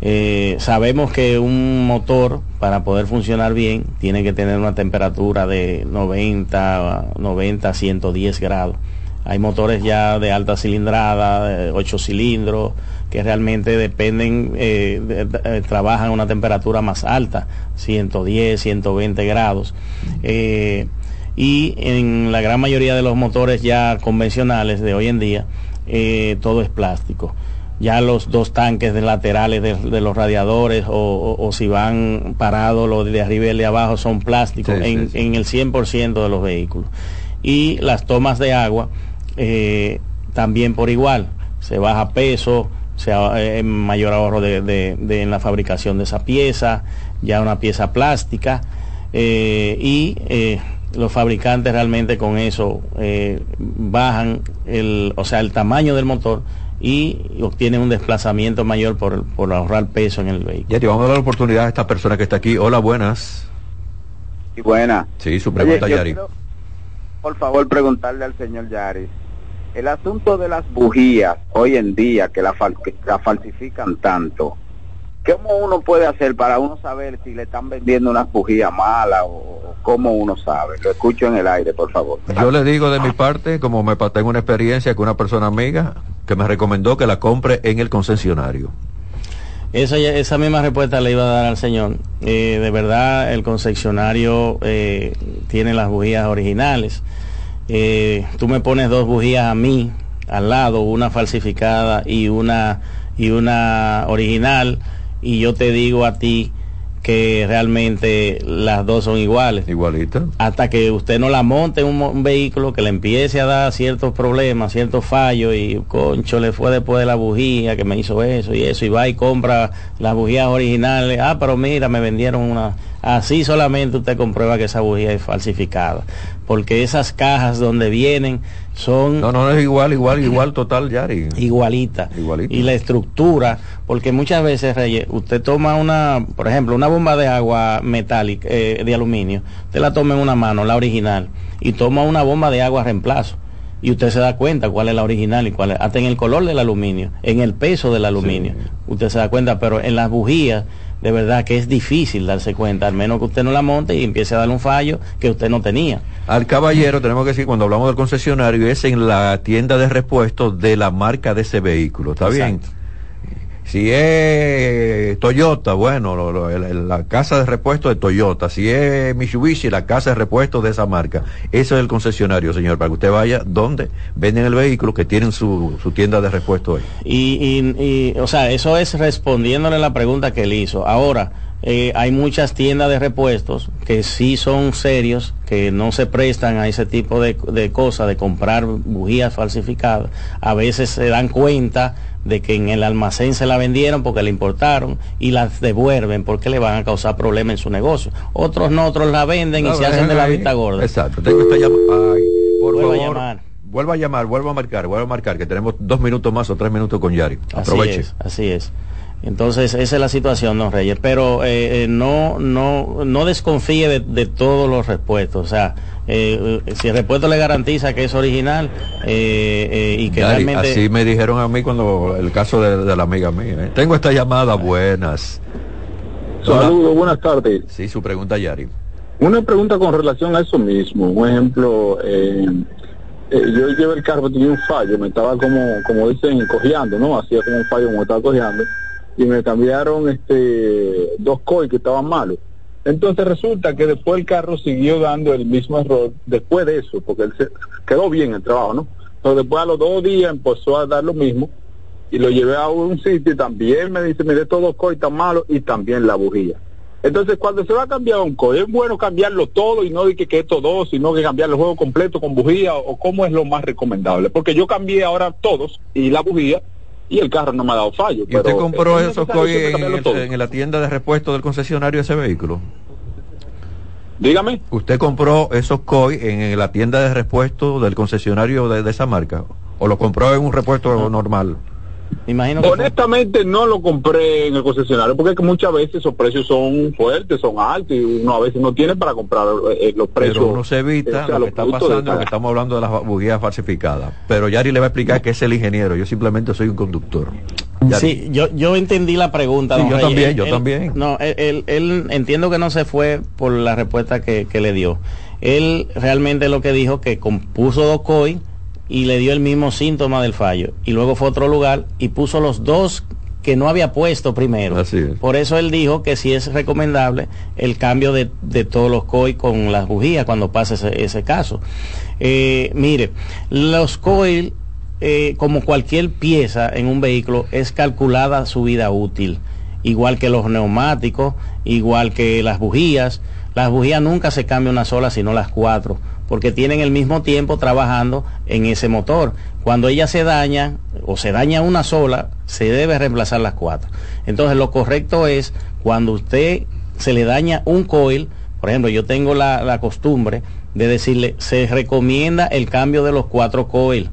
Eh, sabemos que un motor para poder funcionar bien tiene que tener una temperatura de 90, 90, 110 grados. Hay motores ya de alta cilindrada, de 8 cilindros, que realmente dependen, eh, eh, trabajan a una temperatura más alta, 110, 120 grados. Y en la gran mayoría de los motores ya convencionales de hoy en día, todo es plástico. Ya los dos tanques de laterales de, de los radiadores o, o- o si van parados los de arriba y el de abajo son plásticos
Sí, sí,
en,
sí.
en el 100% de los vehículos. Y las tomas de agua eh, también por igual. Se baja peso, se ha- eh, mayor ahorro de, de- de- en la fabricación de esa pieza, ya una pieza plástica. eh, y los fabricantes realmente con eso bajan el, o sea, el tamaño del motor y obtienen un desplazamiento mayor por, por ahorrar peso en el vehículo.
Ya te vamos a dar la oportunidad a esta persona que está aquí. Hola, buenas.
Y buena.
Sí, su pregunta,
Oye,
Yari.
quiero, por favor, preguntarle al señor Yari. El asunto de las bujías hoy en día que la, fal- que la falsifican tanto, ¿cómo uno puede hacer para uno saber si le están vendiendo unas bujías malas o, cómo uno sabe? Lo escucho en el aire, por favor.
Yo le digo de mi parte, como me tengo una experiencia con una persona amiga que me recomendó que la compre en el concesionario.
Esa, ya- esa misma respuesta le iba a dar al señor. Eh, de verdad, el concesionario eh, tiene las bujías originales. Eh, tú me pones dos bujías a mí al lado, una falsificada y una y una original, y yo te digo a ti que realmente las dos son iguales.
Igualita.
Hasta que usted no la monte en un, un vehículo que le empiece a dar ciertos problemas, ciertos fallos y concho le fue después de la bujía que me hizo eso y eso y va y compra las bujías originales. Ah, pero mira, me vendieron una. Así solamente usted comprueba que esa bujía es falsificada. Porque esas cajas donde vienen son
No, no, es igual, igual, igual, total, Yari.
igualita.
Igualita.
Y la estructura, porque muchas veces, Reyes, usted toma una, por ejemplo, una bomba de agua metálica, eh, de aluminio, usted la toma en una mano, la original, y toma una bomba de agua reemplazo. Y usted se da cuenta cuál es la original y cuál es, hasta en el color del aluminio, en el peso del aluminio. Usted se da cuenta, pero en las bujías, de verdad que es difícil darse cuenta, al menos que usted no la monte y empiece a darle un fallo que usted no tenía.
Al caballero tenemos que decir, cuando hablamos del concesionario, es en la tienda de repuestos de la marca de ese vehículo. ¿Está bien? Si es Toyota, bueno, la casa de repuestos de Toyota. Si es Mitsubishi, la casa de repuestos de esa marca. Eso es el concesionario, señor, para que usted vaya donde venden el vehículo, que tienen su, su tienda de repuestos ahí.
Y, y, y, o sea, eso es respondiéndole la pregunta que él hizo. Ahora, eh, hay muchas tiendas de repuestos que sí son serios, que no se prestan a ese tipo de, de cosas, de comprar bujías falsificadas. A veces se dan cuenta de que en el almacén se la vendieron porque la importaron y las devuelven porque le van a causar problemas en su negocio. Otros no, otros la venden y se hacen de la
ahí.
vista gorda.
Exacto. Tengo esta llamada. Ay, por
Vuelva a llamar.
Vuelva a llamar, vuelva a marcar, vuelva a marcar, que tenemos dos minutos más o tres minutos con Yari. Aproveche.
Así es, así es. Entonces, esa es la situación, don Reyes. Pero eh, eh, no, no, no desconfíe de, de todos los repuestos. O sea, eh, eh, si el repuesto le garantiza que es original eh, eh, y que
Yari,
realmente...
Así me dijeron a mí cuando el caso de, de la amiga mía. ¿eh? Tengo esta llamada, buenas.
Saludos, buenas tardes.
Sí, su pregunta, Yari.
Una pregunta con relación a eso mismo. Un ejemplo, eh, eh, yo llevé el carro, tenía un fallo, me estaba como, como dicen, cojeando, ¿no? Hacía como un fallo, como estaba cojeando. Y me cambiaron este dos COI que estaban malos. Entonces resulta que después el carro siguió dando el mismo error después de eso, porque él se, quedó bien el trabajo, ¿no? Pero después a los dos días empezó a dar lo mismo y lo llevé a un sitio y también me dice, mire, estos dos COI están malos y también la bujía. Entonces, cuando se va a cambiar un COI, es bueno cambiarlo todo y no de que, que estos dos, sino que cambiar el juego completo con bujía o cómo es lo más recomendable. Porque yo cambié ahora todos y la bujía y el carro no me ha dado fallo.
¿Y usted compró
es
esos
siempre
en, el- la tienda de repuesto del concesionario de ese vehículo?
Dígame.
¿Usted compró esos COI en la tienda de repuesto del concesionario de, de esa marca? ¿O lo compró en un repuesto normal?
Imagino
Honestamente no lo compré en el concesionario porque es que muchas veces esos precios son fuertes, son altos y uno a veces no tiene para comprar eh, los precios.
Pero uno se evita
o sea,
lo que está pasando, lo que estamos hablando de las bujías falsificadas. Pero Yari le va a explicar que es el ingeniero, yo simplemente soy un conductor. Yari.
Sí, yo, yo entendí la pregunta.
Sí, yo también,
Él-
yo
él-
también.
No, él, él- él entiendo que no se fue por la respuesta que, que le dio. Él realmente lo que dijo que compuso dos COI y le dio el mismo síntoma del fallo. Y luego fue a otro lugar y puso los dos que no había puesto primero.
Así es.
Por eso él dijo que sí es recomendable el cambio de, de todos los COI con las bujías cuando pase ese, ese caso. Eh, mire, los COI, eh, como cualquier pieza en un vehículo, es calculada su vida útil. Igual que los neumáticos, igual que las bujías. Las bujías nunca se cambia una sola, sino las cuatro, porque tienen el mismo tiempo trabajando en ese motor. Cuando ella se daña o se daña una sola, se debe reemplazar las cuatro. Entonces lo correcto es cuando usted se le daña un coil, por ejemplo, yo tengo la, la costumbre de decirle, se recomienda el cambio de los cuatro coil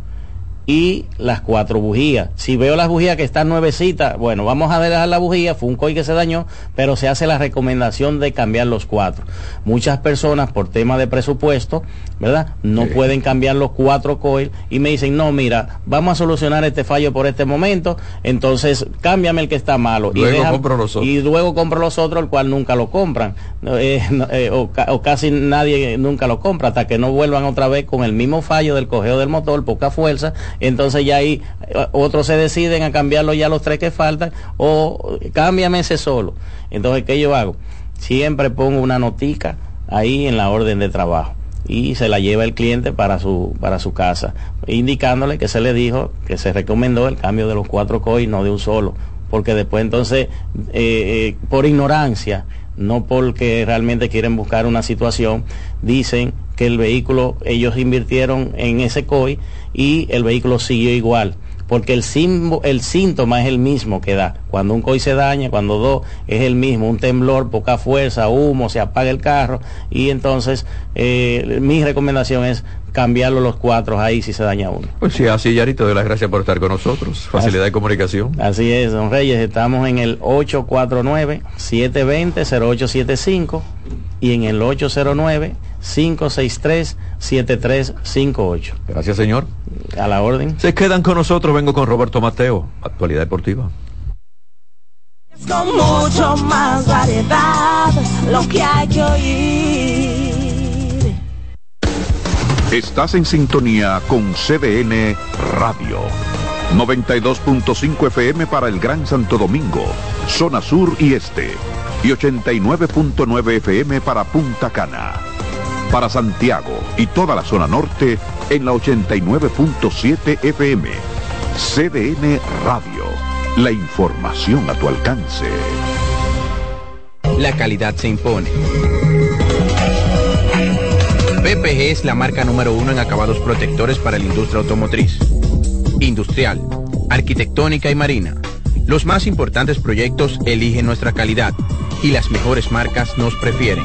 y las cuatro bujías. Si veo las bujías que están nuevecitas, bueno, vamos a dejar la bujía, fue un coil que se dañó, pero se hace la recomendación de cambiar los cuatro. Muchas personas por tema de presupuesto, ¿verdad? No pueden cambiar los cuatro coil y me dicen, no, mira, vamos a solucionar este fallo por este momento, entonces cámbiame el que está malo. y
Luego
deja-
compro los otros.
y luego compro los otros, el cual nunca lo compran. Eh, eh, o, ca- o casi nadie nunca lo compra, hasta que no vuelvan otra vez con el mismo fallo del cogeo del motor, poca fuerza. Entonces ya ahí eh, otros se deciden a cambiarlo ya los tres que faltan, o cámbiame ese solo. Entonces, ¿qué yo hago? Siempre pongo una notica ahí en la orden de trabajo y se la lleva el cliente para su para su casa indicándole que se le dijo que se recomendó el cambio de los cuatro COI no de un solo porque después entonces eh, eh, por ignorancia no porque realmente quieren buscar una situación dicen que el vehículo ellos invirtieron en ese COI y el vehículo siguió igual porque el, simbo- el síntoma es el mismo que da. Cuando un COI se daña, cuando dos, es el mismo, un temblor, poca fuerza, humo, se apaga el carro y entonces eh, mi recomendación es cambiarlo los cuatro ahí si se daña uno.
Pues sí, así Yari, te doy las gracias por estar con nosotros. Facilidad de comunicación.
Así es, don Reyes, estamos en el 849-720-0875 y en el 809-563-7358.
Gracias, señor.
A la orden.
Se quedan con nosotros, vengo con Roberto Mateo, Actualidad Deportiva.
Con mucho más variedad, lo que hay que oír.
Estás en sintonía con CDN Radio. 92.5 FM para el Gran Santo Domingo, zona sur y este. Y 89.9 FM para Punta Cana. Para Santiago y toda la zona norte en la 89.7 FM. CDN Radio. La información a tu alcance.
La calidad se impone. PPG es la marca número uno en acabados protectores para la industria automotriz, industrial, arquitectónica y marina. Los más importantes proyectos eligen nuestra calidad y las mejores marcas nos prefieren.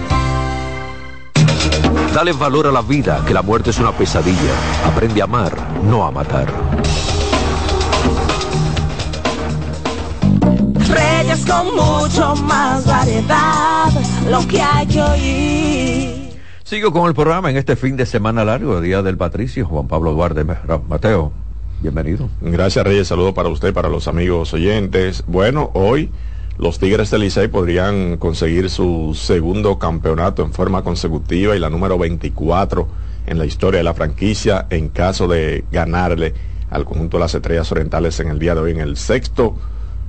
Dale valor a la vida, que la muerte es una pesadilla. Aprende a amar, no a matar.
Reyes con mucho más variedad, lo que hay que oír.
Sigo con el programa en este fin de semana largo, Día del Patricio, Juan Pablo Duarte Mateo. Bienvenido.
Gracias Reyes, saludo para usted, para los amigos oyentes. Bueno, hoy los Tigres del Licey podrían conseguir su segundo campeonato en forma consecutiva y la número 24 en la historia de la franquicia en caso de ganarle al conjunto de las Estrellas Orientales en el día de hoy en el sexto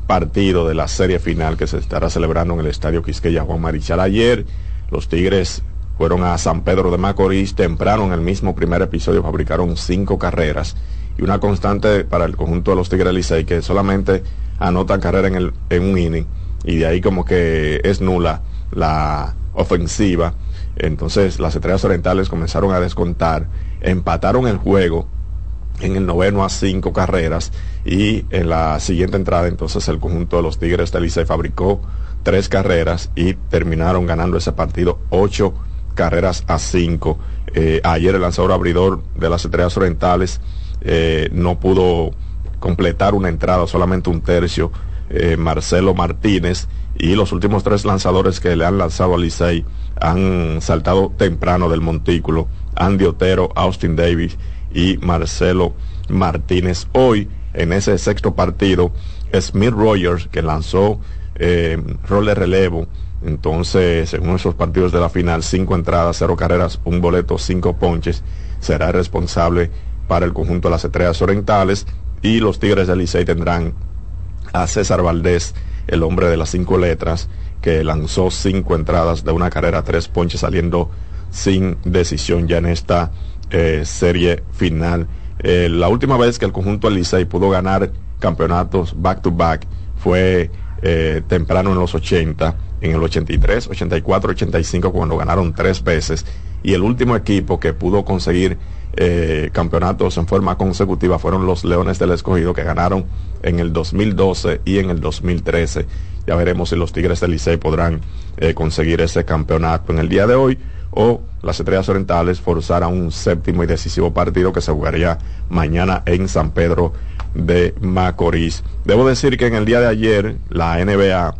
partido de la serie final que se estará celebrando en el Estadio Quisqueya Juan Marichal. Ayer los Tigres fueron a San Pedro de Macorís, temprano en el mismo primer episodio fabricaron cinco carreras y una constante para el conjunto de los Tigres Licey que solamente anotan carrera en, el, en un inning y de ahí como que es nula la ofensiva. Entonces las estrellas orientales comenzaron a descontar, empataron el juego en el noveno a cinco carreras y en la siguiente entrada entonces el conjunto de los Tigres del Licey fabricó tres carreras y terminaron ganando ese partido ocho carreras a cinco. Eh, ayer el lanzador abridor de las estrellas orientales eh, no pudo completar una entrada, solamente un tercio eh, Marcelo Martínez y los últimos tres lanzadores que le han lanzado al Licey han saltado temprano del montículo. Andy Otero, Austin Davis y Marcelo Martínez. Hoy, en ese sexto partido, Smith Rogers, que lanzó eh, rol de relevo, entonces, según esos partidos de la final, cinco entradas, cero carreras, un boleto, cinco ponches, será responsable para el conjunto de las estrellas orientales y los Tigres del Licey tendrán a César Valdés, el hombre de las cinco letras, que lanzó cinco entradas de una carrera, tres ponches saliendo sin decisión ya en esta eh, serie final. Eh, la última vez que el conjunto Licey pudo ganar campeonatos back to back fue eh, temprano en los 80, en el 83, 84, 85, cuando ganaron tres veces. Y el último equipo que pudo conseguir eh, campeonatos en forma consecutiva fueron los Leones del Escogido que ganaron en el 2012 y en el 2013. Ya veremos si los Tigres del Licey podrán eh, conseguir ese campeonato en el día de hoy o las Estrellas Orientales forzar a un séptimo y decisivo partido que se jugaría mañana en San Pedro de Macorís. Debo decir que en el día de ayer la NBA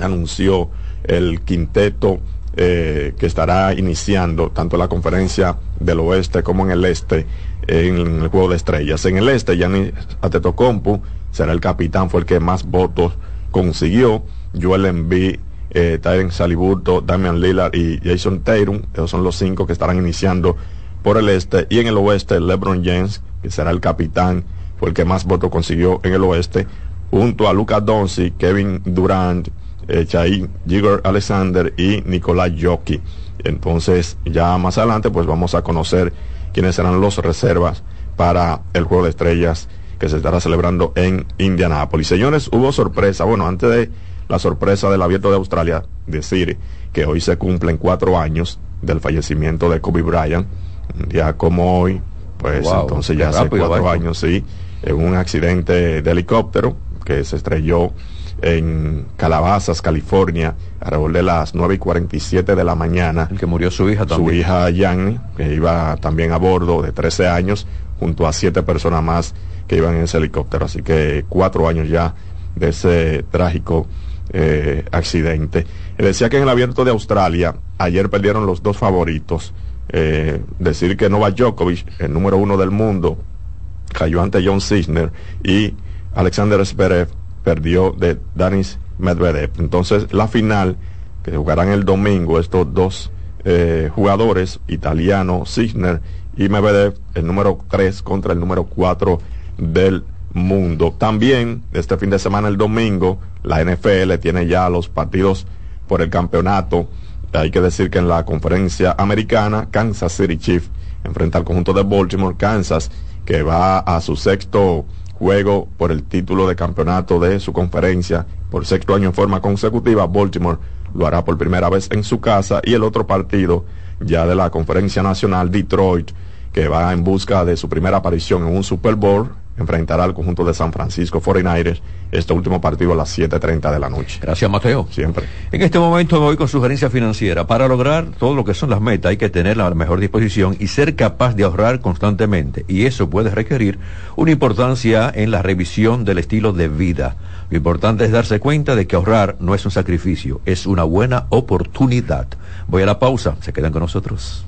anunció el quinteto eh, que estará iniciando tanto la conferencia del oeste como en el este en el juego de estrellas. En el este, Gianni Atetokounmpo será el capitán, fue el que más votos consiguió. Joel Embiid, eh, Tyron Saliburto, Damian Lillard y Jason Tatum, esos son los cinco que estarán iniciando por el este. Y en el oeste, LeBron James, que será el capitán, fue el que más votos consiguió en el oeste, junto a Luca Doncic, Kevin Durant, eh, Chai Jigor Alexander y Nicolás Jockey. Entonces, ya más adelante, pues vamos a conocer quiénes serán los reservas para el juego de estrellas que se estará celebrando en Indianápolis. Señores, hubo sorpresa. Bueno, antes de la sorpresa del abierto de Australia, decir que hoy se cumplen cuatro años del fallecimiento de Kobe Bryant. Un día como hoy, pues entonces ya hace cuatro años, sí, en un accidente de helicóptero que se estrelló en Calabazas, California, alrededor de las 9 y 47 de la mañana.
El que murió su hija también.
Su hija Yanni, que iba también a bordo de 13 años, junto a siete personas más que iban en ese helicóptero. Así que cuatro años ya de ese trágico eh, accidente. Decía que en el abierto de Australia, ayer perdieron los dos favoritos. Eh, decir que Novak Djokovic, el número uno del mundo, cayó ante John Cisner y Alexander Zverev perdió de Danis Medvedev. Entonces, la final, que jugarán el domingo, estos dos eh, jugadores, italiano Cisner y Medvedev, el número 3 contra el número 4 del mundo. También, este fin de semana, el domingo, la NFL tiene ya los partidos por el campeonato. Hay que decir que en la conferencia americana, Kansas City Chiefs enfrenta al conjunto de Baltimore, Kansas, que va a su sexto juego por el título de campeonato de su conferencia por sexto año en forma consecutiva. Baltimore lo hará por primera vez en su casa y el otro partido ya de la conferencia nacional, Detroit, que va en busca de su primera aparición en un Super Bowl enfrentará al conjunto de San Francisco 49ers este último partido a las 7.30 de la noche.
Gracias, Mateo.
Siempre.
En este momento me voy con sugerencia financiera. Para lograr todo lo que son las metas hay que tener la mejor disposición y ser capaz de ahorrar constantemente. Y eso puede requerir una importancia en la revisión del estilo de vida. Lo importante es darse cuenta de que ahorrar no es un sacrificio, es una buena oportunidad. Voy a la pausa, se quedan con nosotros.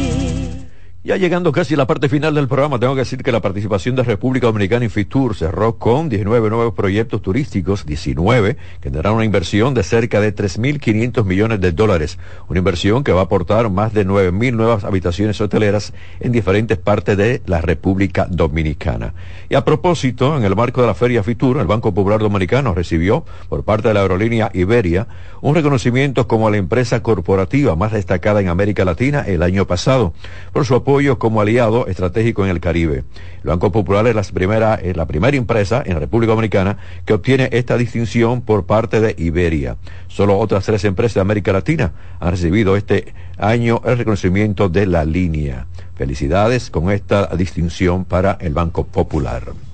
Ya llegando casi a la parte final del programa, tengo que decir que la participación de República Dominicana en Fitur cerró con 19 nuevos proyectos turísticos, 19, que tendrán una inversión de cerca de 3.500 millones de dólares, una inversión que va a aportar más de 9.000 nuevas habitaciones hoteleras en diferentes partes de la República Dominicana. Y a propósito, en el marco de la Feria Fitur, el Banco Popular Dominicano recibió por parte de la aerolínea Iberia un reconocimiento como la empresa corporativa más destacada en América Latina el año pasado por su como aliado estratégico en el Caribe. El Banco Popular es la primera, es la primera empresa en República Dominicana que obtiene esta distinción por parte de Iberia. Solo otras tres empresas de América Latina han recibido este año el reconocimiento de la línea. Felicidades con esta distinción para el Banco Popular.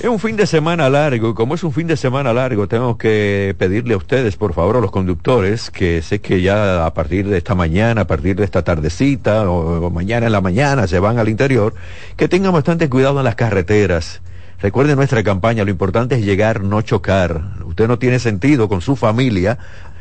Es un fin de semana largo y como es un fin de semana largo, tengo que pedirle a ustedes, por favor, a los conductores, que sé que ya a partir de esta mañana, a partir de esta tardecita o, mañana en la mañana se van al interior, que tengan bastante cuidado en las carreteras. Recuerden nuestra campaña, lo importante es llegar, no chocar. Usted no tiene sentido con su familia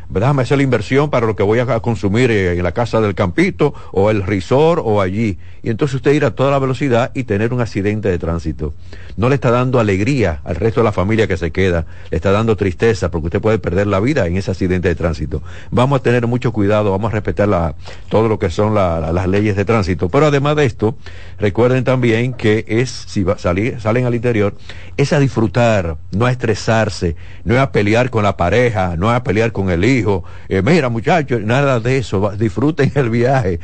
déjame hacer la inversión para lo que voy a consumir eh, en la casa del campito o el resort o allí. Y entonces usted ir a toda la velocidad y tener un accidente de tránsito. No le está dando alegría al resto de la familia que se queda, le está dando tristeza porque usted puede perder la vida en ese accidente de tránsito. Vamos a tener mucho cuidado, vamos a respetar la, todo lo que son las leyes de tránsito. Pero además de esto, recuerden también que es, si va, salir, salen al interior, es a disfrutar, no a estresarse, no es a pelear con la pareja, no es a pelear con el hijo. Eh, mira muchachos, nada de eso, disfruten el viaje.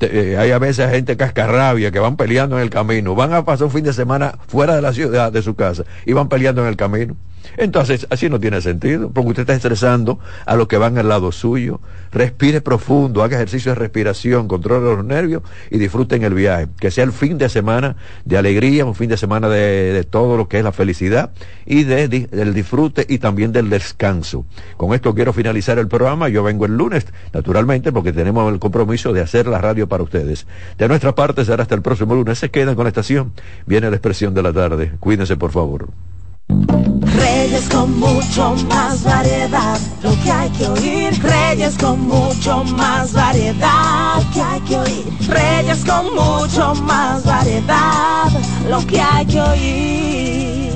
Eh, hay a veces gente cascarrabia que van peleando en el camino, van a pasar un fin de semana fuera de la ciudad, de su casa, y van peleando en el camino. Entonces, así no tiene sentido, porque usted está estresando a los que van al lado suyo. Respire profundo, haga ejercicio de respiración, controle los nervios y disfruten el viaje. Que sea el fin de semana de alegría, un fin de semana de, todo lo que es la felicidad y del disfrute y también del descanso. Con esto quiero finalizar el programa. Yo vengo el lunes, naturalmente, porque tenemos el compromiso de hacer la para ustedes. De nuestra parte será hasta el próximo lunes. Se quedan con la estación. Viene la expresión de la tarde. Cuídense, por favor.
Reyes con mucho más variedad, lo que hay que oír. Reyes con mucho más variedad, lo que hay que oír. Reyes con mucho más variedad, lo que hay que oír.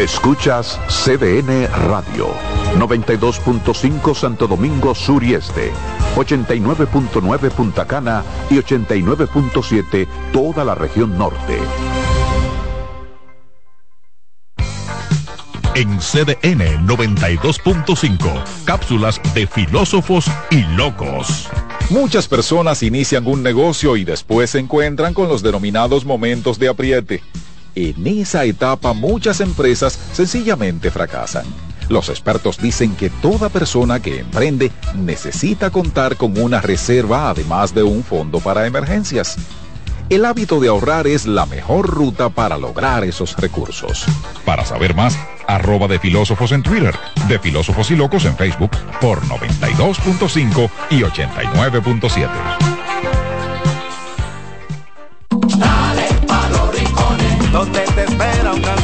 Escuchas CDN Radio, 92.5 Santo Domingo Sur y Este, 89.9 Punta Cana y 89.7 toda la región norte.
En CDN 92.5, cápsulas de filósofos y locos.
Muchas personas inician un negocio y después se encuentran con los denominados momentos de apriete. En esa etapa muchas empresas sencillamente fracasan. Los expertos dicen que toda persona que emprende necesita contar con una reserva además de un fondo para emergencias. El hábito de ahorrar es la mejor ruta para lograr esos recursos.
Para saber más, arroba de filósofos en Twitter, de filósofos y locos en Facebook por 92.5 y 89.7.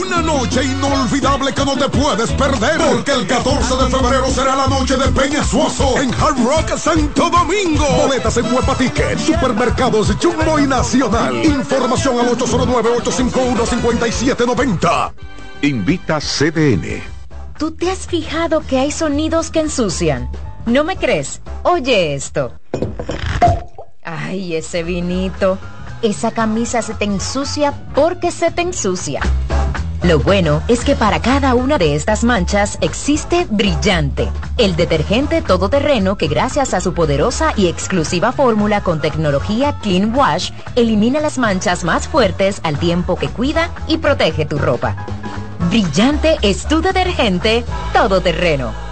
una noche inolvidable que no te puedes perder porque el 14 de febrero será la noche de Peña Suazo en Hard Rock Santo Domingo boletas en Huepa Ticket supermercados Jumbo y Nacional información al 809-851-5790
Invita CDN.
¿Tú te has fijado que hay sonidos que ensucian? ¿No me crees? Oye esto. Ay, ese vinito. Esa camisa se te ensucia porque se te ensucia. Lo bueno es que para cada una de estas manchas existe Brillante, el detergente todoterreno que gracias a su poderosa y exclusiva fórmula con tecnología Clean Wash elimina las manchas más fuertes al tiempo que cuida y protege tu ropa. Brillante es tu detergente todoterreno.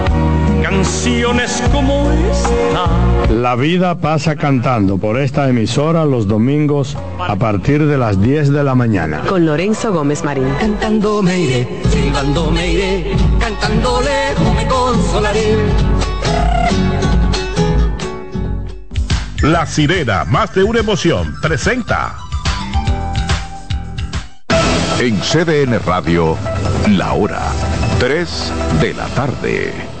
canciones como esta.
La vida pasa cantando por esta emisora los domingos a partir de las 10 de la mañana.
Con Lorenzo Gómez Marín.
Cantando me iré, silbando me iré, cantando lejos me consolaré.
La sirena, más de una emoción, presenta.
En CDN Radio, la hora 3 de la tarde.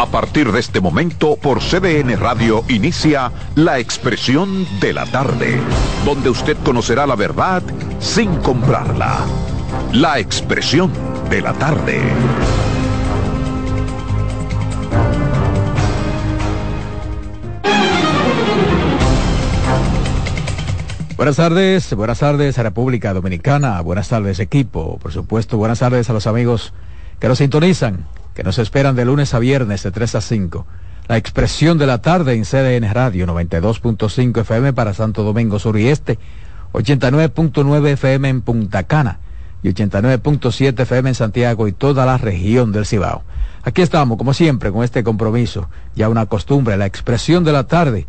A partir de este momento, por CDN Radio inicia La Expresión de la Tarde, donde usted conocerá la verdad sin comprarla. La Expresión de la Tarde.
Buenas tardes, buenas tardes a República Dominicana, buenas tardes equipo, por supuesto, buenas tardes a los amigos que nos sintonizan, que nos esperan de lunes a viernes de 3 a 5. La expresión de la tarde en CDN Radio 92.5 FM para Santo Domingo Sur y Este, 89.9 FM en Punta Cana y 89.7 FM en Santiago y toda la región del Cibao. Aquí estamos, como siempre, con este compromiso, ya una costumbre, la expresión de la tarde.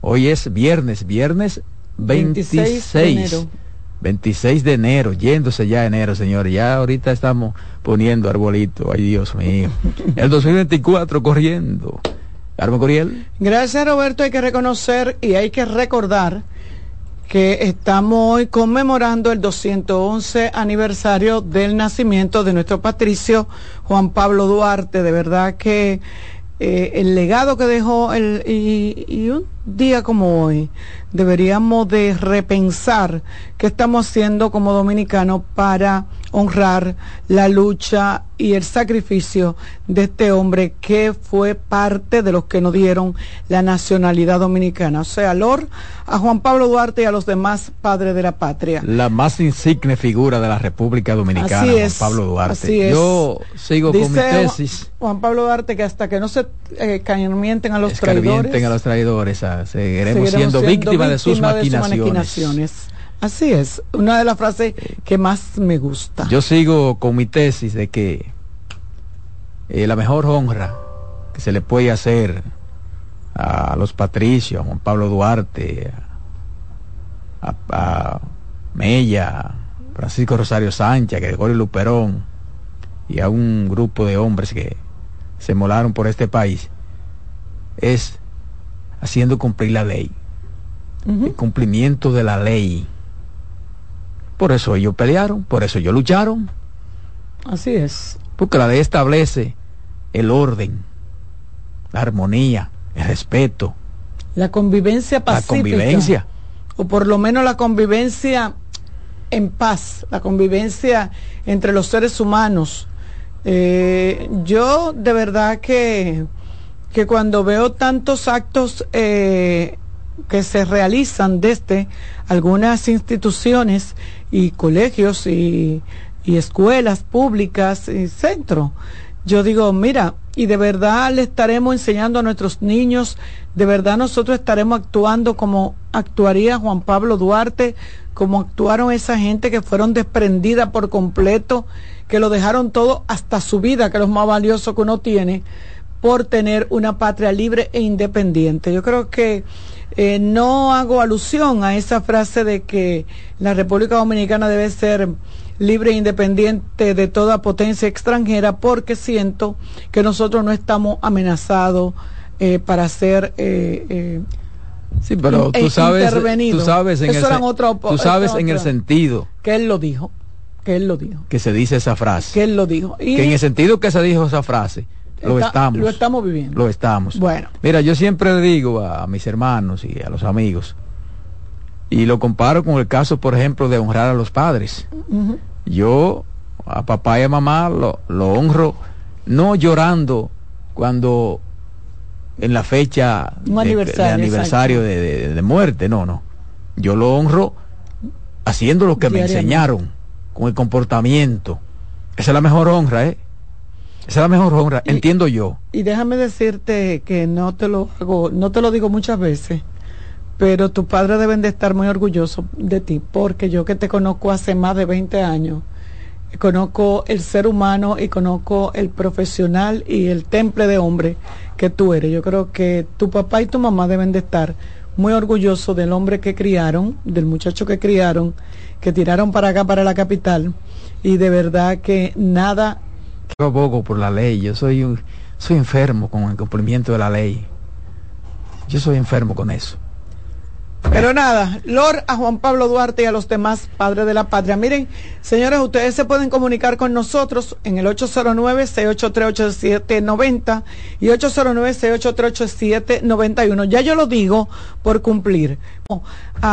Hoy es viernes, viernes 26,
26 de enero.
26 de enero, yéndose ya enero, señores. Ya ahorita estamos poniendo arbolito. Ay, Dios mío. El 2024 corriendo. Carmen Coriel.
Gracias Roberto, hay que reconocer y hay que recordar que estamos hoy conmemorando el 211 aniversario del nacimiento de nuestro patricio Juan Pablo Duarte. De verdad que eh, el legado que dejó el, y un día como hoy deberíamos de repensar qué estamos haciendo como dominicanos para honrar la lucha y el sacrificio de este hombre que fue parte de los que nos dieron la nacionalidad dominicana. O sea, Lord, a Juan Pablo Duarte y a los demás padres de la patria.
La más insigne figura de la República Dominicana,
Así
Juan Pablo Duarte.
así es.
Yo sigo con mi tesis.
Juan Pablo Duarte que hasta que no se eh, a los traidores,
a los traidores, seguiremos,
seguiremos
siendo, víctimas de sus maquinaciones.
maquinaciones. Así es, una de las frases que más me gusta.
Yo sigo con mi tesis de que eh, la mejor honra que se le puede hacer a los patricios, a Juan Pablo Duarte, a, a Mella, Francisco Rosario Sánchez, a Gregorio Luperón y a un grupo de hombres que se molaron por este país, es haciendo cumplir la ley, el cumplimiento de la ley. Por eso ellos pelearon, por eso ellos lucharon,
Así es.
porque la ley establece el orden, la armonía, el respeto,
La convivencia
la
pacífica.
convivencia.
O por lo menos la convivencia en paz, la convivencia entre los seres humanos. Eh, yo de verdad que, que cuando veo tantos actos eh, que se realizan desde algunas instituciones y colegios y, y escuelas públicas y centros, yo digo, mira, y de verdad le estaremos enseñando a nuestros niños, de verdad nosotros estaremos actuando como actuaría Juan Pablo Duarte, como actuaron esa gente que fueron desprendidas por completo, que lo dejaron todo hasta su vida, que es lo más valioso que uno tiene, por tener una patria libre e independiente. Yo creo que eh, no hago alusión a esa frase de que la República Dominicana debe ser libre e independiente de toda potencia extranjera porque siento que nosotros no estamos amenazados eh, para ser eh, eh,
Sí, pero tú sabes, tú sabes en,
Eso
el,
opo-
tú sabes en el sentido
que él lo dijo, que él lo dijo,
que se dice esa frase.
que él lo dijo. Y
Que en el sentido que se dijo esa frase, lo
está-
estamos.
Lo estamos viviendo.
Lo estamos.
Bueno.
Mira, yo siempre le digo a mis hermanos y a los amigos, y lo comparo con el caso, por ejemplo, de honrar a los padres. Yo a papá y a mamá lo, lo honro, no llorando cuando en la fecha
Un
de-
aniversario,
de, aniversario de, de- de muerte, no, no. Yo lo honro haciendo lo que me enseñaron, con el comportamiento. Esa es la mejor honra, ¿eh? Esa es la mejor honra, entiendo yo.
Y déjame decirte que no te lo hago, no te lo digo muchas veces, pero tus padres deben de estar muy orgullosos de ti, porque yo que te conozco hace más de 20 años, conozco el ser humano y conozco el profesional y el temple de hombre que tú eres. Yo creo que tu papá y tu mamá deben de estar muy orgullosos del hombre que criaron, del muchacho que criaron, que tiraron para acá, para la capital, y de verdad que nada
Yo abogo por la ley, yo soy un, soy enfermo con el cumplimiento de la ley. Yo soy enfermo con eso.
Pero nada, Lord a Juan Pablo Duarte y a los demás padres de la patria. Miren, señores, ustedes se pueden comunicar con nosotros en el 809-683-8790 y 809-683-8791. Ya yo lo digo por cumplir.